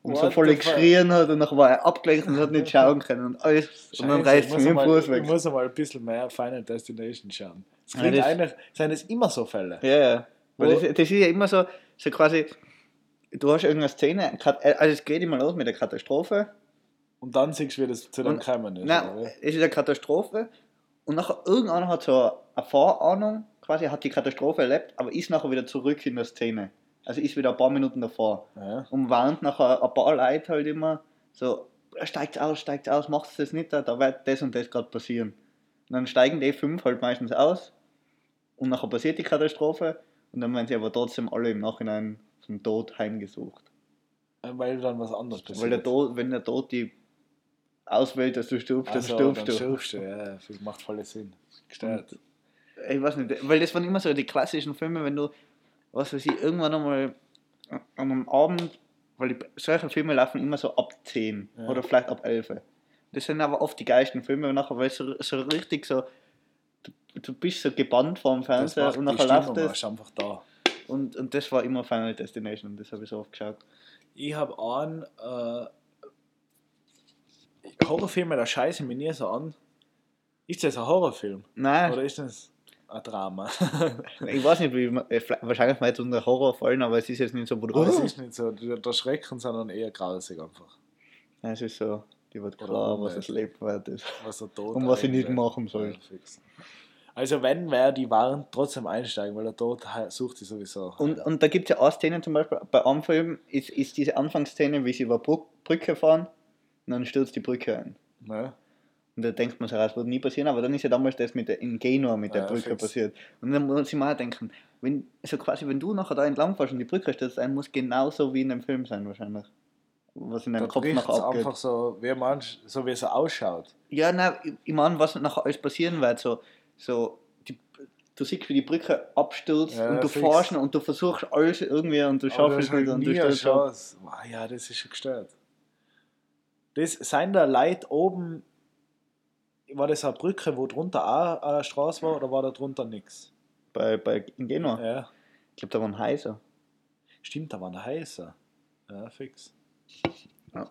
und so What voll the fuck? geschrien hat und nachher war er abgelenkt und hat nicht schauen können und alles und dann Scheiße, reißt er muss mit dem Fuß weg. Ich muss einmal ein bisschen mehr Final Destination schauen. Es Ja, das- eigentlich, sind es immer so Fälle. Ja, ja. Weil Wo- das, das ist ja immer so, so quasi, du hast irgendeine Szene, äh, also es geht immer los mit der Katastrophe. Und dann siehst du, wie das zu dem gekommen ist. Nein, es ist eine Katastrophe und nachher irgendeiner hat so eine Vorahnung, quasi hat die Katastrophe erlebt, aber ist nachher wieder zurück in der Szene. Also ist wieder ein paar Minuten davor. Ja. Und warnt nachher ein paar Leute halt immer so, steigt aus, steigt aus, macht das nicht, da wird das und das gerade passieren. Und dann steigen die fünf halt meistens aus und nachher passiert die Katastrophe und dann werden sie aber trotzdem alle im Nachhinein zum Tod heimgesucht. Weil dann was anderes passiert. Weil der Tod, wenn der Tod die auswählt, dass du stirbst, dann also, stirbst dann du. stirbst du. Ja, das macht voll Sinn. Gestört. Ich weiß nicht, weil das waren immer so die klassischen Filme, wenn du, was weiß ich, irgendwann einmal an einem Abend, weil die, solche Filme laufen immer so ab 10 Ja. oder vielleicht ab 11. Das sind aber oft die geilsten Filme, nachher, weil es so, so richtig so, du, du bist so gebannt vor dem Fernseher und nachher läuft das einfach da. und, und das war immer Final Destination und das habe ich so oft geschaut. Ich habe einen äh, Horrorfilme, da scheiße mich nie so an. Ist das ein Horrorfilm? Nein, Oder ist das ein Drama? ich weiß nicht, wie äh, wahrscheinlich mal jetzt unter Horror fallen, aber es ist jetzt nicht so, Aber es ist nicht so, der Schrecken, sondern eher grausig einfach. Ja, es ist so, die wird klar, was das Leben wert ist. Was er tot Und was ich nicht machen soll. Also wenn wer die waren, trotzdem einsteigen, weil der Tod sucht sie sowieso. Und, und da gibt es ja eine Szene zum Beispiel, bei einem Film ist, ist diese Anfangsszene, wie sie über Brü Brücke fahren und dann stürzt die Brücke ein. Ne? Und da denkt man sich, das wird nie passieren, aber dann ist ja damals das mit der, in Genua mit der Ja, Brücke fix. passiert. Und dann muss ich mal denken, wenn, so quasi, wenn du nachher da entlang fährst und die Brücke stürzt ein, muss genauso wie in dem Film sein wahrscheinlich. Was in Da deinem Kopf bricht nachher abgeht. einfach so, wie manch, so wie es ausschaut. Ja, nein, ich- ich meine, was nachher alles passieren wird, so, so die, du siehst, wie die Brücke abstürzt Ja, und du fährst und du versuchst alles irgendwie und du schaffst es nicht und du stürzt. Wow, ja, das ist schon gestört. Das sind da Leute oben, war das eine Brücke, wo drunter auch eine Straße war oder war da drunter nichts? Bei, bei in Genua. Ja, Ich glaube, da waren heißer. stimmt, da war ein heißer. Ja, fix.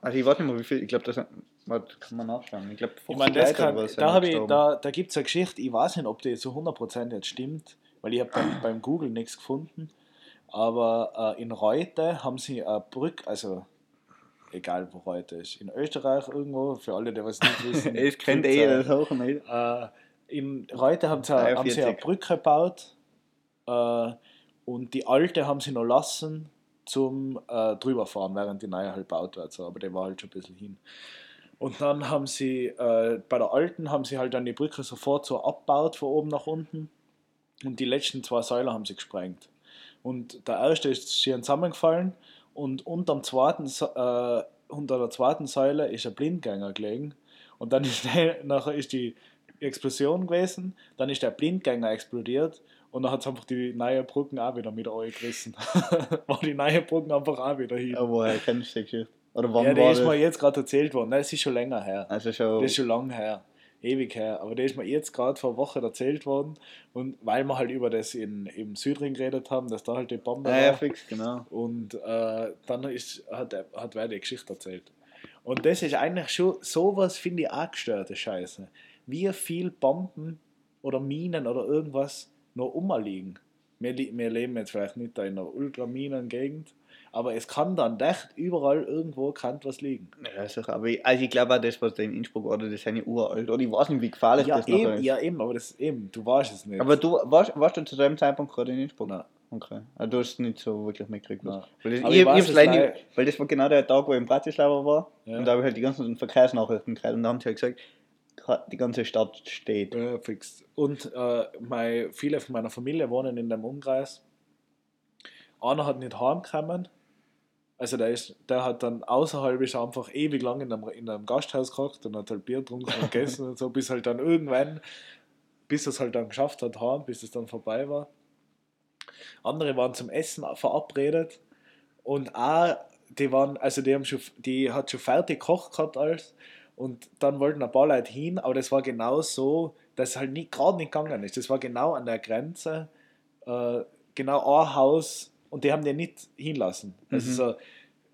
Also ich weiß nicht mehr, wie viel, ich glaube, das sind- warte, kann man nachschauen. Ich glaube, Ich meine, das kann, da, hab ich, da, da gibt es eine Geschichte, ich weiß nicht, ob die zu 100% jetzt stimmt, weil ich habe beim, beim Google nichts gefunden, aber äh, in Reute haben sie eine Brücke, also egal wo Reute ist, in Österreich irgendwo, für alle, die was nicht wissen. Kennt gibt's, eh das auch nicht. äh, in Reute haben sie, haben sie eine 40. Brücke gebaut äh, und die alte haben sie noch lassen zum äh, drüberfahren, während die neue halt gebaut wird. So. Aber der war halt schon ein bisschen hin. Und dann haben sie, äh, bei der alten haben sie halt dann die Brücke sofort so abgebaut, von oben nach unten. Und die letzten zwei Säulen haben sie gesprengt. Und der erste ist schier zusammengefallen und unterm zweiten, äh, unter der zweiten Säule ist ein Blindgänger gelegen. Und dann ist der, nachher ist die Explosion gewesen, dann ist der Blindgänger explodiert und dann hat es einfach die neue Brücken auch wieder mit gerissen. war die neue Brücken einfach auch wieder hin. Ja, woher kennst du die Geschichte? Oder wann Ja, der war ist das? mir jetzt gerade erzählt worden. Nein, das ist schon länger her. Also schon, Das ist schon lange her. Ewig her. Aber der ist mir jetzt gerade vor einer Woche erzählt worden. Und weil wir halt über das in, im Südring geredet haben, dass da halt die Bombe ja, war. ja, fix, genau. Und äh, dann ist, hat, hat wer die Geschichte erzählt. Und das ist eigentlich schon, sowas finde ich auch gestörte Scheiße. wie viel Bomben oder Minen oder irgendwas noch umliegen. Wir, wir leben jetzt vielleicht nicht da in einer Ultraminen-Gegend, aber es kann dann echt überall irgendwo kann was liegen. Ja, sicher. Aber ich, also ich glaube auch, das, was da in Innsbruck war, das sind ja uralt. Oder ich weiß nicht, wie gefährlich Ja das eben, ist. ja, eben, aber das eben, du weißt es nicht. Aber du warst, warst du zu dem Zeitpunkt gerade in Innsbruck? Nein. Okay. Also du hast es nicht so wirklich mitgekriegt. Weil, das, ich, ich weiß leider weil das war genau der Tag, wo ich in Bratislava war. Ja. Und da habe ich halt die ganzen Verkehrsnachrichten gehört. Und da haben sie halt gesagt, die ganze Stadt steht. Ja, fix. Und äh, mein, viele von meiner Familie wohnen in dem Umkreis. Einer hat nicht heimgekommen. Also der, ist, der hat dann außerhalb ist einfach ewig lang in einem, in einem Gasthaus gehockt und hat halt Bier getrunken und gegessen und so, bis halt dann irgendwann, bis er es halt dann geschafft hat, heim, bis es dann vorbei war. Andere waren zum Essen verabredet und auch, die waren, also die haben schon, die hat schon fertig gekocht gehabt alles und dann wollten ein paar Leute hin, aber das war genau so, dass es halt nicht, gerade nicht gegangen ist. Das war genau an der Grenze, äh, genau ein Haus und die haben den nicht hinlassen. Also Mhm. so,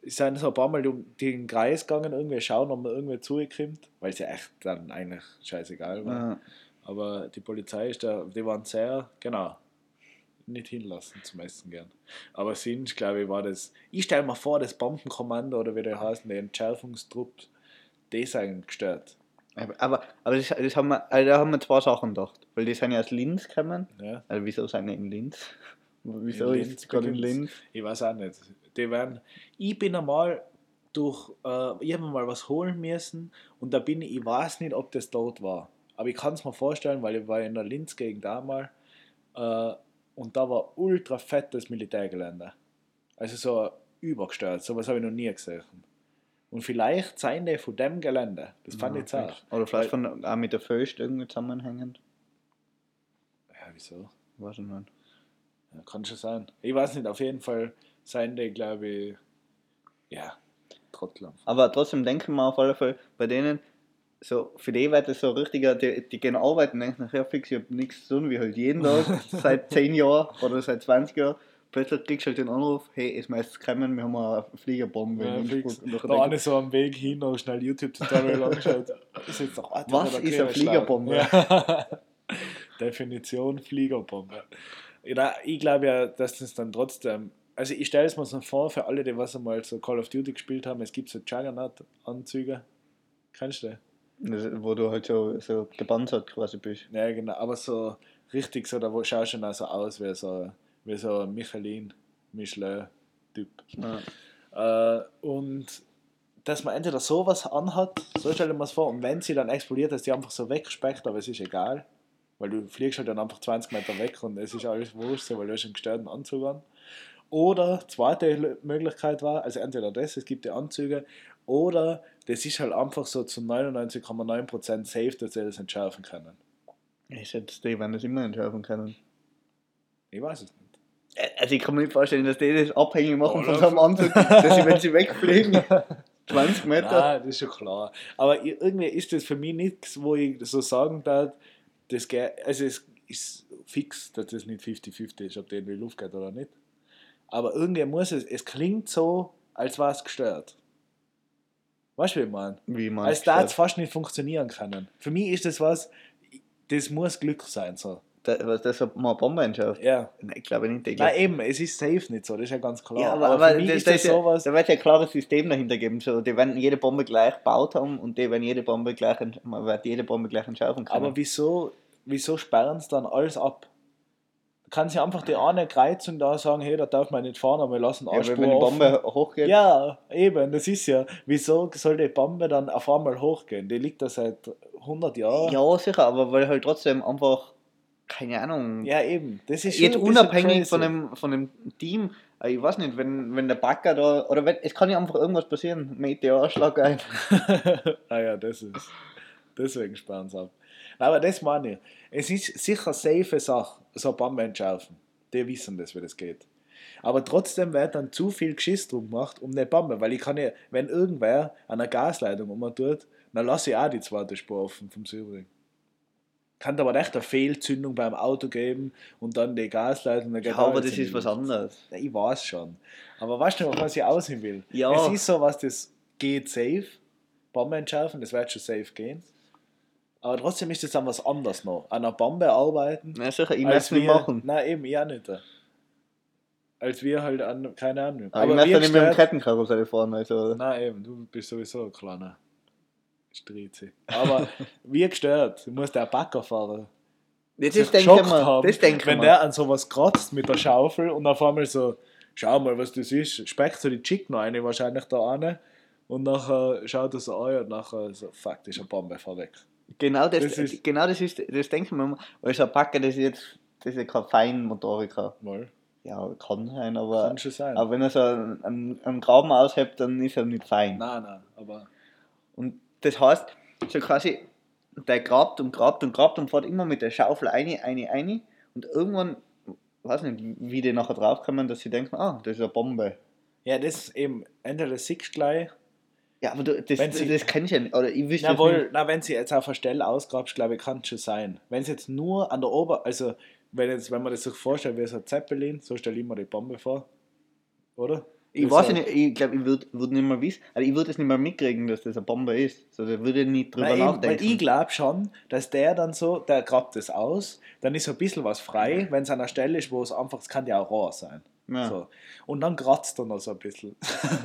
sind so ein paar Mal um den Kreis gegangen, irgendwie schauen, ob man irgendwie zugekommt, weil es ja echt dann eigentlich scheißegal war. Ja. Aber die Polizei ist da, die waren sehr, genau, nicht hinlassen zum Essen gern. Aber sonst, glaube ich, war das, ich stelle mir vor, das Bombenkommando oder wie der heißt, der Entschärfungstrupp, die sind gestört. Aber, aber, aber das, das haben wir, also da haben wir zwei Sachen gedacht. Weil die sind ja aus Linz gekommen. Ja. Also wieso sind die in Linz? Wieso In ist Linz es gerade in. Linz? Ich weiß auch nicht. Die werden, ich bin einmal durch, äh, ich habe mal was holen müssen und da bin ich, ich weiß nicht, ob das dort war. Aber ich kann es mir vorstellen, weil ich war in der Linz-Gegend einmal äh, und da war ultra fettes Militärgelände. Also so übergestört, sowas habe ich noch nie gesehen. Und vielleicht seien die von dem Gelände. Das fand ich Ja, zart. Oder vielleicht Weil- von, auch mit der Föst irgendwie zusammenhängend. Ja, wieso? Weiß ich nicht. Ja, kann schon sein. Ich weiß nicht, auf jeden Fall seien die, glaube ich, ja, Trottel. Aber trotzdem denken wir auf alle Fälle bei denen, so, für die wird das so richtiger, die, die gehen arbeiten, denken nachher fix, ich hab nichts zu tun, wie halt jeden Tag, seit 10 Jahren oder seit 20 Jahren. Plötzlich kriegst du halt den Anruf, hey, es meistens kommen, wir haben eine Fliegerbombe. Ja, fix. Und Da eine so am Weg hin noch schnell YouTube-Tutorial angeschaut. Ist jetzt noch Was ist eine. Fliegerbombe? Ja. Definition Fliegerbombe. Ja, ich glaube ja, dass das dann trotzdem. Also ich stelle es mir so vor, für alle, die was einmal so Call of Duty gespielt haben, es gibt so Juggernaut-Anzüge. Kennst du? wo du halt so, so gepanzert quasi bist. Ja, genau, aber so richtig so, da wo- schaust du schon auch so aus wie so, wie so ein Michelin, Michelin-Typ. Ja. Äh, und dass man entweder sowas anhat, so stell dir mal vor, und wenn sie dann explodiert, dass die einfach so wegspeckt, aber es ist egal. Weil du fliegst halt dann einfach 20 Meter weg und es ist alles wurscht, weil du hast einen gestörten Anzug an. Oder zweite Möglichkeit war, also entweder das, es gibt die Anzüge, oder das ist halt einfach so zu 99,9% safe, dass sie das entschärfen können. Ich schätze, die werden das immer entschärfen können. Ich weiß es nicht. Also ich kann mir nicht vorstellen, dass die das abhängig machen von Oder? so einem Anzug, dass sie, wenn sie wegfliegen, 20 Meter. Nein, das ist schon klar. Aber irgendwie ist das für mich nichts, wo ich so sagen darf, das also es ist fix, dass das nicht 50-50 ist, ob der in die Luft geht oder nicht. Aber irgendwie muss es, es klingt so, als war es gestört. Weißt du, wie ich meine? Wie man Als da es fast nicht funktionieren können. Für mich ist das was, das muss Glück sein. So. Da, was das hat mal eine Bombe entschärft? Ja. Nein, ich glaube nicht. Ich Nein, glaub, eben, es ist safe nicht so, das ist ja ganz klar. ja, aber, aber, mich das, ist das ja, sowas. da wird ja ein klares System dahinter geben. So, die werden jede Bombe gleich gebaut haben und die werden jede Bombe gleich, man wird jede Bombe gleich entschärfen können. Aber wieso, wieso sperren sie dann alles ab? Du kannst ja einfach die eine Kreuzung da sagen, hey, da darf man nicht fahren, aber wir lassen ja, weil Spur wenn die offen. Bombe hochgeht, Ja, eben, das ist ja. Wieso soll die Bombe dann auf einmal hochgehen? Die liegt da seit 100 Jahren. ja, sicher, aber weil halt trotzdem einfach, keine Ahnung, Ja, eben. Das ist jetzt unabhängig von dem, von dem Team, äh, ich weiß nicht, wenn, wenn der Backer da, oder wenn, es kann ja einfach irgendwas passieren, Meteorschlag ein. ah ja, das ist. Deswegen sperren sie ab. Aber das meine ich. Es ist sicher eine safe Sache, so eine Bombe entschärfen. Die wissen das, wie das geht. Aber trotzdem wird dann zu viel Geschiss drum gemacht um eine Bombe, weil ich kann ja, wenn irgendwer an einer Gasleitung um tut, dann lasse ich auch die zweite Spur offen vom Südring. Kann aber echt eine Fehlzündung beim Auto geben und dann die Gasleitung. Dann Ja, aber das ist was anderes. Ja, ich weiß schon. Aber weißt du, was ich aussehen will? Ja. Es ist so was, das geht safe. Bombe entschärfen, das wird schon safe gehen. Aber trotzdem ist das dann was anderes noch. An einer Bombe arbeiten. Na sicher, ich möchte nicht wir- machen. Nein, eben, ich auch nicht. Als wir halt an, keine Ahnung. Aber, ich möchte nicht mit dem Kettenkarussell fahren. Also. Nein, eben, du bist sowieso ein kleiner Strizi. Aber wie gestört, du musst der Backer fahren. Das, das denke haben, Das denke ich wenn mir. der an sowas kratzt mit der Schaufel und auf einmal so, schau mal, was das ist, speckt so die Chicken eine wahrscheinlich da an und nachher schaut er so an und nachher so, fuck, das ist eine Bombe, fahr weg. Genau das, Das ist- genau das ist, das denke ich mir immer. Weil so ein Backer, das ist jetzt, das ist ja kein Feinmotoriker. Mal, Ja, kann sein, aber, kann schon sein. aber wenn er so einen, einen, einen Graben aushebt, dann ist er nicht fein. nein, nein, aber Und das heißt, so quasi, der grabt und grabt und grabt und fährt immer mit der Schaufel eine, eine, eine. Und irgendwann, weiß nicht, wie die nachher draufkommen, dass sie denken, ah, das ist eine Bombe. ja, das ist eben, entweder siehst du gleich, Ja, aber du, das, Wenn das, sie- das kenn ich ja nicht. Oder ich wüsste Jawohl, nicht. na, wenn sie jetzt auf eine Stelle ausgrabst, glaube ich, kann es schon sein. Wenn es jetzt nur an der Ober... Also, wenn, jetzt, wenn man das sich vorstellt, wie so ein Zeppelin, so stelle ich mir die Bombe vor. Oder? Ich Das weiß nicht, ich glaube, ich würde würd nicht mehr wissen, also ich würde es nicht mehr mitkriegen, dass das eine Bombe ist. So, da würde ich nicht drüber eben, weil nachdenken. ich glaube schon, dass der dann so, der grabt das aus, dann ist so ein bisschen was frei, wenn es an einer Stelle ist, wo es einfach, es kann ja auch roh sein. ja. So. Und dann kratzt er noch so ein bisschen.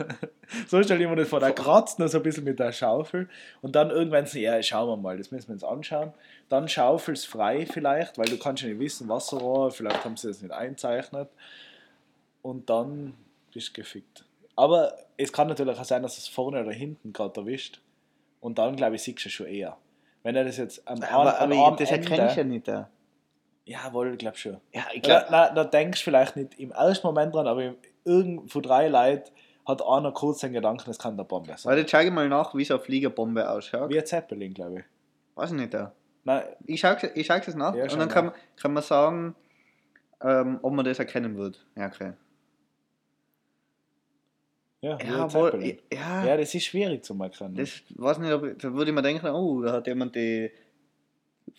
so stelle ich mir das vor, der kratzt noch so ein bisschen mit der Schaufel und dann irgendwann so, ja, schauen wir mal, das müssen wir uns anschauen. Dann schaufelst frei vielleicht, weil du kannst ja nicht wissen, Wasserrohr, vielleicht haben sie das nicht einzeichnet. Und dann bist gefickt. Aber es kann natürlich auch sein, dass es vorne oder hinten gerade erwischt. Und dann, glaube ich, siehst du schon eher. Wenn er das jetzt am, aber, am, aber das erkenne ich ja nicht. Da. Jawohl, ich glaube schon. Ja, ich Ja, glaube, na, da denkst du vielleicht nicht im ersten Moment dran, aber im, irgend von drei Leuten hat einer kurz den Gedanken, es kann der Bombe sein. warte, schau ich mal nach, wie so eine Fliegerbombe ausschaut. Wie ein Zeppelin, glaube ich. Weiß ich nicht. Da. Nein, Ich schaue ich schau's jetzt nach Ja, und schau dann nach. kann, man- kann man sagen, ähm, ob man das erkennen wird. Ja, okay. Ja, wie Ja, ja, das ist schwierig zu erkennen. das weiß nicht, ob, da würde ich mir denken, oh, da hat jemand die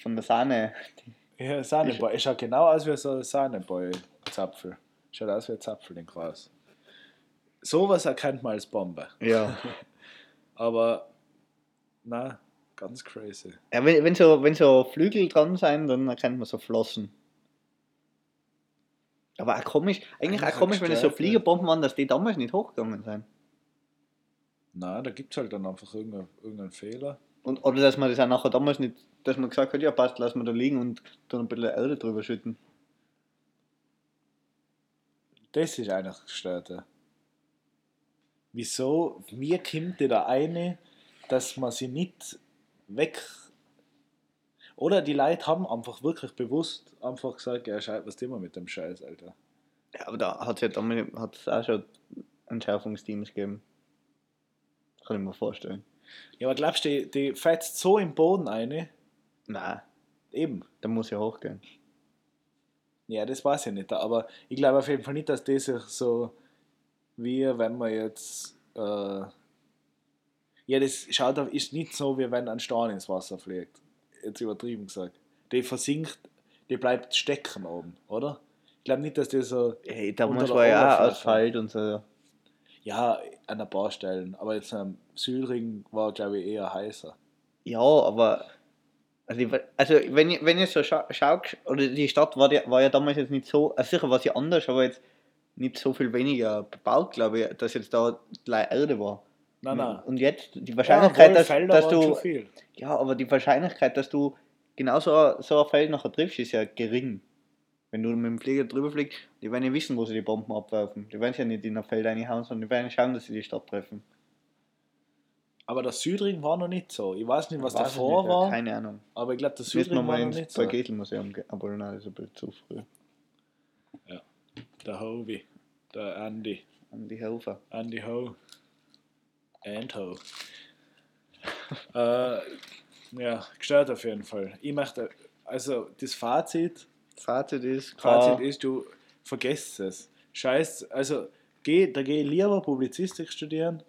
von der Sahne. ja, Sahneboy. Es schaut genau aus wie so ein Sahneboy-Zapfel. Schaut aus wie ein Zapfel in Gras. Sowas erkennt man als Bombe. Ja. Aber, na, ganz crazy. ja wenn, wenn, so, wenn so Flügel dran sein, dann erkennt man so Flossen. Aber auch komisch, eigentlich auch komisch, wenn es so gestört. Fliegerbomben waren, dass die damals nicht hochgegangen sind. Na, da gibt es halt dann einfach irgendeinen irgendeinen Fehler. Und, oder dass man das auch nachher damals nicht, dass man gesagt hat, ja passt, lassen wir da liegen und dann ein bisschen Erde drüber schütten. Das ist eigentlich das Gestörte. Wieso, wie kommt da eine, dass man sie nicht weg. Oder die Leute haben einfach wirklich bewusst einfach gesagt, ja, scheiße, was tun wir mit dem Scheiß, Alter. Ja, aber da hat es ja damals hat's auch schon Entschärfungsteams gegeben. Kann ich mir vorstellen. Ja, aber glaubst du, die, die fetzt so im Boden eine? Nein, Eben. da muss ja hochgehen. Ja, das weiß ich nicht. Aber ich glaube auf jeden Fall nicht, dass das sich so wie wenn man jetzt. Äh, ja, das schaut auf, ist nicht so, wie wenn ein Stein ins Wasser fliegt. Jetzt übertrieben gesagt. Die versinkt, die bleibt stecken oben, oder? Ich glaube nicht, dass die so. Ey, da muss der man ja auch. Asphalt und so. Ja, an ein paar Stellen. Aber jetzt am Südring war, glaube ich, eher heißer. Ja, aber. Also, also wenn ich, wenn ich so scha schaue, oder die Stadt war, die, war ja damals jetzt nicht so, also sicher war sie anders, aber jetzt nicht so viel weniger bebaut, glaube ich, dass jetzt da gleich Erde war. Nein, nein. Und jetzt die Ja, Wahrscheinlichkeit, wohl, dass, dass du. Ja, aber die Wahrscheinlichkeit, dass du genau so, ein- so ein Feld nachher triffst, ist ja gering. Wenn du mit dem Flieger drüber fliegst, die werden ja wissen, wo sie die Bomben abwerfen. Die werden ja nicht in ein Feld reinhauen, sondern die werden schauen, dass sie die Stadt treffen. Aber der Südring war noch nicht so. Ich weiß nicht, was Weiß davor nicht, ja, war, Keine Ahnung. aber ich glaube, der Südring war noch nicht so. Pagetelmuseum gehen. Aber nein, das ist ein bisschen zu früh. Der Hovi, der Andy, An die Helfer. Andy Ho. And Ho. äh, ja, gestört auf jeden Fall. Ich möchte, also das Fazit, Fazit ist, Fazit kein- ist, du vergesst es. Scheiß, also geh, da gehe ich lieber Publizistik studieren,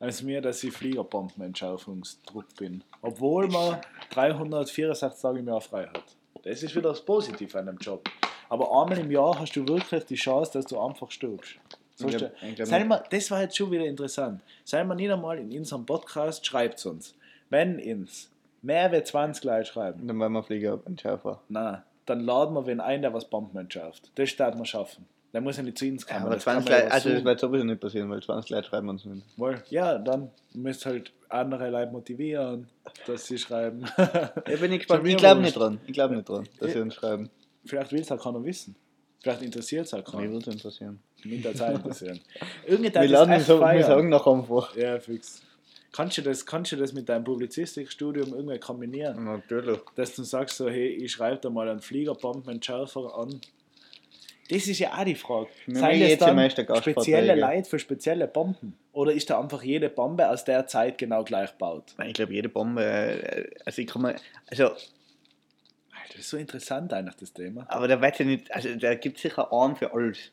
als mir, dass ich Fliegerbombenentschärfungstrupp bin. Obwohl man 364 Tage im Jahr frei hat. Das ist wieder das Positive an dem Job. Aber einmal im Jahr hast du wirklich die Chance, dass du einfach stirbst. So Ich glaub- der- ich glaub Sei nicht. mal, das war jetzt schon wieder interessant. Sei mal nicht einmal in unserem Podcast, schreibt uns. Wenn ins mehr wie 20 Leute schreiben, Dann werden wir Flieger entschärfer. na, dann laden wir wen ein, der was Bomben entschärft. Das starten wir schaffen. Der muss ja nicht zu uns Ja, kommen. aber das kann 20 man ja Leute, also das wird sowieso nicht passieren, weil 20 Leute schreiben uns nicht. Wohl, ja, dann müsst halt andere Leute motivieren, dass sie schreiben. Ich bin Schon gespannt. Ich glaube nicht dran. Ich glaube nicht dran, dass sie uns schreiben. Vielleicht will es halt keiner wissen. Vielleicht interessiert es halt Mich keiner. würde es interessieren. Mich der Zeit interessieren. Irgendetwas Wir uns so, wir sagen noch einfach. Ja, fix. Kannst du das, kannst du das mit deinem Publizistikstudium irgendwie kombinieren? Natürlich. Dass du sagst so, hey, ich schreibe da mal einen Fliegerbombenentschärfer an. Das ist ja auch die Frage. Machen das dann spezielle. Leute für spezielle Bomben? Oder ist da einfach jede Bombe aus der Zeit genau gleich gebaut? Ich glaube, jede Bombe, äh, also ich kann mal, also, Das ist so interessant eigentlich, das Thema. aber da wird ja nicht, also da gibt es sicher einen für alles.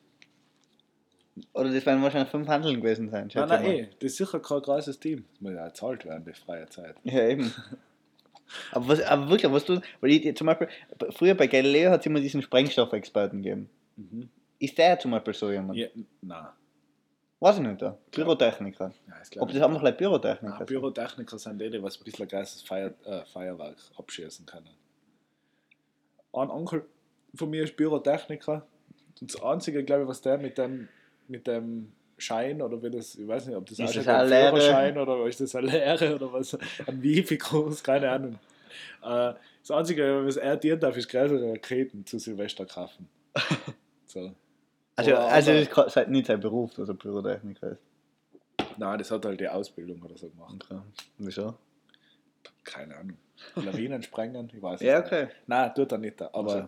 Oder das werden wahrscheinlich fünf Handeln gewesen sein. Nein, schätze nein, mal. eh, das ist sicher kein großes Team. Das muss ja gezahlt werden, die freie Zeit. Ja, eben. Aber, was, aber wirklich, was du, weil ich zum Beispiel, früher bei Galileo hat es immer diesen Sprengstoffexperten gegeben. Mhm. Ist der zum Beispiel so jemand? Ja, nein. Weiß ich nicht, da. Pyrotechniker. Ja, das Ob das ich einfach like nicht. Pyrotechniker Nein, sind. Pyrotechniker sind die, die was ein bisschen geistes Feier, äh, Feuerwerk abschießen können. Ein Onkel von mir ist Pyrotechniker. Und das Einzige, glaube ich, was der mit dem, mit dem Schein oder wie das, ich weiß nicht, ob das Ist das ein Lehre? Führerschein oder ist das eine Lehre oder was, ein Wifi groß, keine Ahnung. Äh, das Einzige, was er dient darf, ist größere Raketen zu Silvester kaufen. So. Also, Oder also das ist kein- nicht sein Beruf, dass er Pyrotechniker ist. Nein, das hat halt die Ausbildung oder so gemacht. Okay. Wieso? Keine Ahnung. Lawinen sprengen, ich weiß es Ja, nicht. okay. Nein, tut er nicht. Aber Also.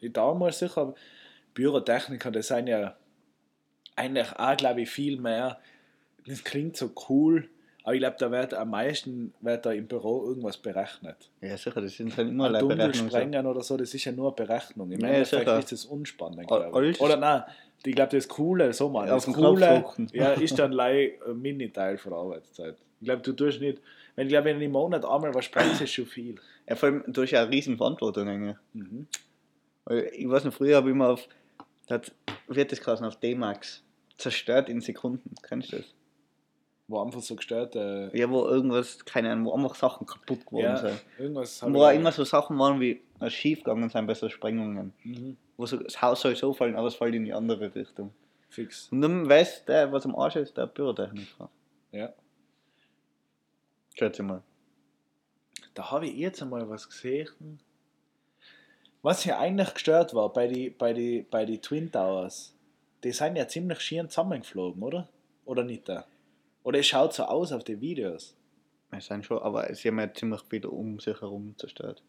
ich damals sicher, Pyrotechniker, das sind ja eigentlich auch, glaube ich, viel mehr. Das klingt so cool, aber ich glaube, da wird am meisten wird da im Büro irgendwas berechnet. Ja, sicher, das sind halt immer Ein Leute Dunkel Berechnungen. so. sprengen oder so, das ist ja nur eine Berechnung. Im Ja, Endeffekt sicher. ist das unspannend, glaube ich. Oder nein, ich glaube, das Coole, so mal, Auf das Coole ja, ist dann ein Mini-Teil von der Arbeitszeit. Ich glaube, du tust nicht, wenn ich glaube, wenn du im Monat einmal was sprengst, ist schon viel. Ja, vor allem, du hast ja eine riesen Verantwortung. eigentlich. Mhm. Weil Ich weiß noch, früher habe ich immer auf, da hat, wie hat das geheißen, auf D-Max, zerstört in Sekunden. Kennst du das? Wo einfach so gestört, äh, Ja, wo irgendwas, keine Ahnung, wo einfach Sachen kaputt geworden ja, sind. irgendwas wo auch ich- immer so Sachen waren wie äh, schief gegangen sind bei so Sprengungen. Mhm. Wo so, das Haus soll so fallen, aber es fällt in die andere Richtung. Fix. Und dann weiß der, was am Arsch ist, der Pyrotechniker. Ja. Schätze mal. Da habe ich jetzt einmal was gesehen. Was ja eigentlich gestört war bei den bei die, bei die Twin Towers, die sind ja ziemlich schier zusammengeflogen, oder? Oder nicht da? Oder es schaut so aus auf die Videos. Es sind schon, aber sie haben ja ziemlich viel um sich herum zerstört.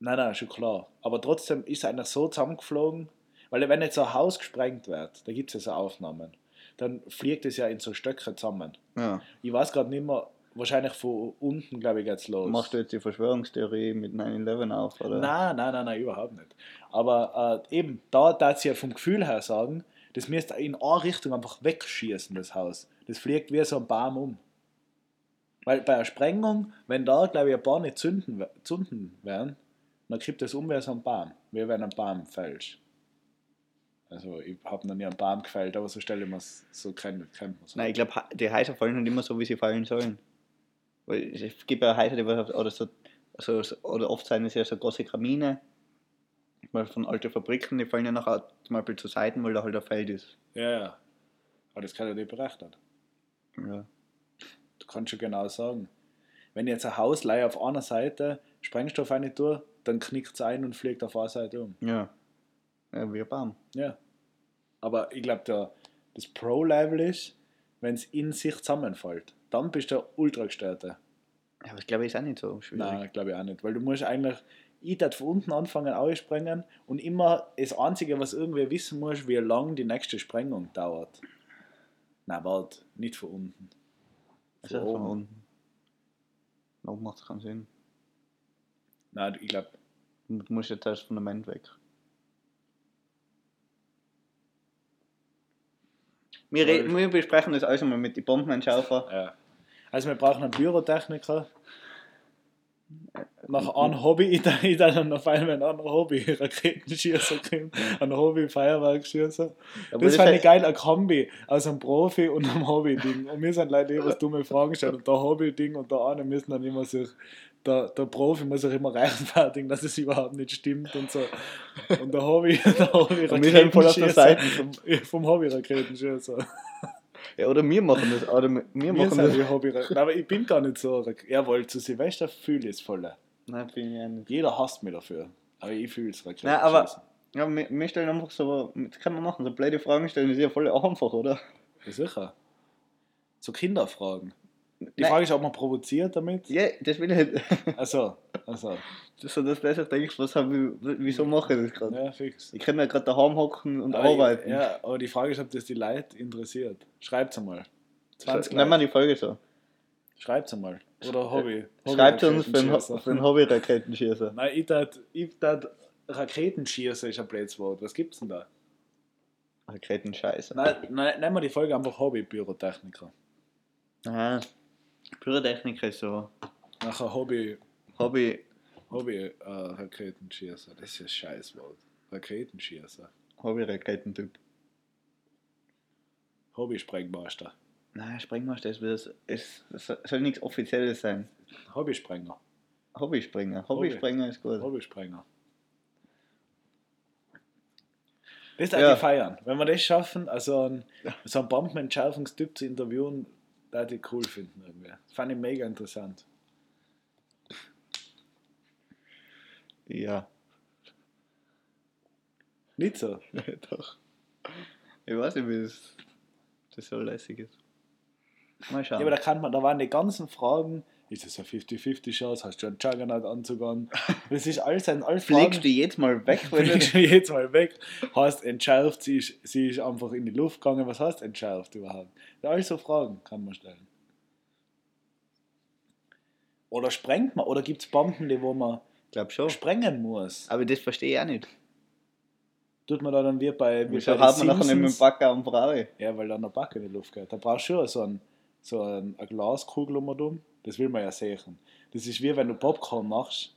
Nein, nein, schon klar. Aber trotzdem ist eigentlich so zusammengeflogen, weil wenn jetzt so ein Haus gesprengt wird, da gibt es ja so Aufnahmen, dann fliegt es ja in so Stöcke zusammen. Ja. Ich weiß gerade nicht mehr, wahrscheinlich von unten, glaube ich, geht's los. Machst du jetzt die Verschwörungstheorie mit 9-11 auf? Oder? Nein, nein, nein, nein, überhaupt nicht. Aber äh, eben, da darf ja vom Gefühl her sagen, das müsste in eine Richtung einfach wegschießen, das Haus. Das fliegt wie so ein Baum um. Weil bei einer Sprengung, wenn da, glaube ich, ein paar nicht zünden, zünden werden, dann kippt das um wie so ein Baum. Wie wenn ein Baum fällt. Also, ich habe noch nie einen Baum gefällt, aber so stelle ich mir es so kennt, kennt man Nein, ich glaube, die Häuser fallen nicht immer so, wie sie fallen sollen. Weil es gibt ja Häuser, die oder so, so- oder oft sind es ja so große Kamine, mal von alten Fabriken, die fallen ja nachher zum Beispiel zu Seiten, weil da halt ein Feld ist. Ja, ja. Aber das kann ja nicht berechnen. Ja. Du kannst schon genau sagen. Wenn jetzt ein Haus auf einer Seite Sprengstoff rein tue, dann knickt es ein und fliegt auf einer Seite um. Ja. Ja, wie ein Baum. Ja. Aber ich glaube, das Pro-Level ist, wenn es in sich zusammenfällt. Dann bist du der ultra gestörte. Ja, aber ich glaube, ist auch nicht so schwierig. Nein, glaube ich auch nicht. Weil du musst eigentlich, ich darf von unten anfangen aussprengen und immer das Einzige, was irgendwie wissen musst, wie lang die nächste Sprengung dauert. Nein, warte, nicht von unten. Also Von von oben. unten. Oben macht es keinen Sinn. Nein, ich glaube, Du musst jetzt das Fundament weg. Wir, reden, wir besprechen das alles einmal mit den Bombenentschärfer. Ja. Also wir brauchen einen Pyrotechniker. nach einem Hobby, ich dann, ich dann auf einmal ein anderes Hobby, Raketenschießen kommen, ein Hobby, Feuerwerkschießen. Aber Das das fand ich geil, ein Kombi aus einem Profi und einem Hobby-Ding. Und wir sind Leute, die was dumme Fragen stellen. Und der Hobby-Ding und der eine müssen dann immer sich, der, der Profi muss sich immer rechtfertigen, dass es überhaupt nicht stimmt und so. Und der Hobby, der Hobby Und wir voll auf der Seite. vom, vom Hobby Raketenschießen. Ja, oder wir machen das. Oder wir Wir machen das. Hobby Aber ich bin gar nicht so. Jawohl, zu Silvester fühle ich es voll. Nein, bin ich auch nicht. Jeder hasst mich dafür. Aber ich fühle es Nein, aber ja, wir, wir stellen einfach so, das kann man machen, so blöde Fragen stellen, ist ja voll einfach, oder? Ja, sicher. So Kinderfragen. Die Nein. Frage ist, ob man provoziert damit. Ja, das will ich halt. Also, also. So, dass du einfach denkst, was hab ich, wieso mache ich das gerade? Ja, fix. Ich kann ja gerade daheim hocken und Aber arbeiten. Ich, ja, aber die Frage ist, ob das die Leute interessiert. Schreibt's einmal. 20 Nehmen wir die Folge so. Schreibt's einmal. Oder Hobby. Schreibt uns für den, Hobby-Raketenschießer. für den Hobby-Raketenschießer. Nein, ich tat Raketenschießer ist ein blödes Wort. Was gibt's denn da? Raketenscheiße. Nein, nein, nennen wir die Folge einfach Hobby-Pyrotechniker. Aha. Pyrotechniker ist so. Nachher Hobby, Hobby, Hobby äh, Raketenschießer. Das ist ein Scheißwort. Raketenschießer. Hobby-Raketentyp. Hobby-Sprengmeister. Nein, Sprengmeister ist, es, es, es soll nichts Offizielles sein. Hobbysprenger. Hobbyspringer. Hobbyspringer ist gut. Hobbysprenger. Das darf Ja. ich feiern. Wenn wir das schaffen, also einen, so einen Bombenentschärfungstyp zu interviewen, da ich cool finden irgendwie. Fand ich mega interessant. Ja. Nicht so. Doch. Ich weiß nicht, wie das, das so lässig ist. Mal Ja, schauen. aber da kann man, da waren die ganzen Fragen, ist es eine 50-50 Chance, hast du einen Juggernaut anzugehen? Das ist alles ein alles Fliegst du jetzt mal weg, fliegst du. jetzt mal weg, hast entschärft, sie ist, sie ist einfach in die Luft gegangen, was heißt entschärft überhaupt? Ja, all so Fragen kann man stellen. Oder sprengt man, oder gibt es Bomben, die wo man Glaub schon. sprengen muss? Aber das verstehe ich auch nicht. Tut man da dann wie bei, wie Wieso hat man nachher nicht mit dem? Backer am Brauer? Ja, weil dann der Backe in die Luft geht. Da brauchst du schon so, ein, so ein, eine Glaskugel um und um. Das will man ja sehen. Das ist wie wenn du Popcorn machst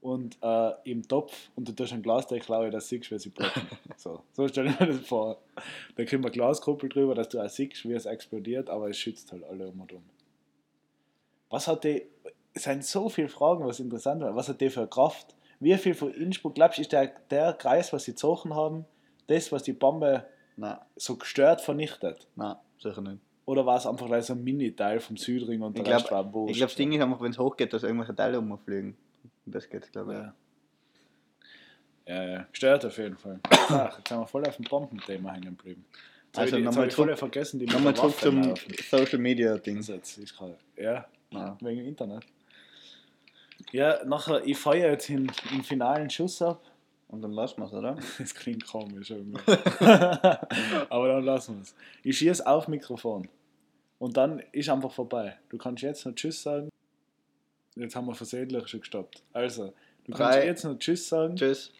und äh, im Topf und du tust einen Glasdeckel rein, dass du siehst, wie sie ploppen. so, so stell ich mir das vor. Da kommt eine Glaskuppel drüber, dass du auch siehst, wie es explodiert, aber es schützt halt alle um und um. Was hat die, es sind so viele Fragen, was interessant war. Was hat die für Kraft? Wie viel von Innsbruck, glaubst du, ist der, der Kreis, was sie gezogen haben, das, was die Bombe Nein, so gestört vernichtet? nein, sicher nicht. Oder war es einfach gleich so ein Mini-Teil vom Südring und Ich der Rest glaube, war wurscht? ich glaub, das Ding ist einfach, wenn es hochgeht, dass irgendwelche Teile umfliegen. Das geht, glaube ich. ja. ja, ja, stört auf jeden Fall. Ach, jetzt sind wir voll auf dem Bombenthema hängen geblieben. Jetzt Also ich, nochmal ich voll vergessen, die Nochmal zurück zum. Social Media Ding. Ja, Ja. wegen Internet. Ja, nachher, ich feiere jetzt den, den finalen Schuss ab. Und dann lassen wir es, oder? Das klingt komisch irgendwie. Aber dann lassen wir es. Ich schieße auf Mikrofon. Und dann ist einfach vorbei. Du kannst jetzt noch Tschüss sagen. Jetzt haben wir versehentlich schon gestoppt. Also, du kannst Drei. jetzt noch Tschüss sagen. Tschüss.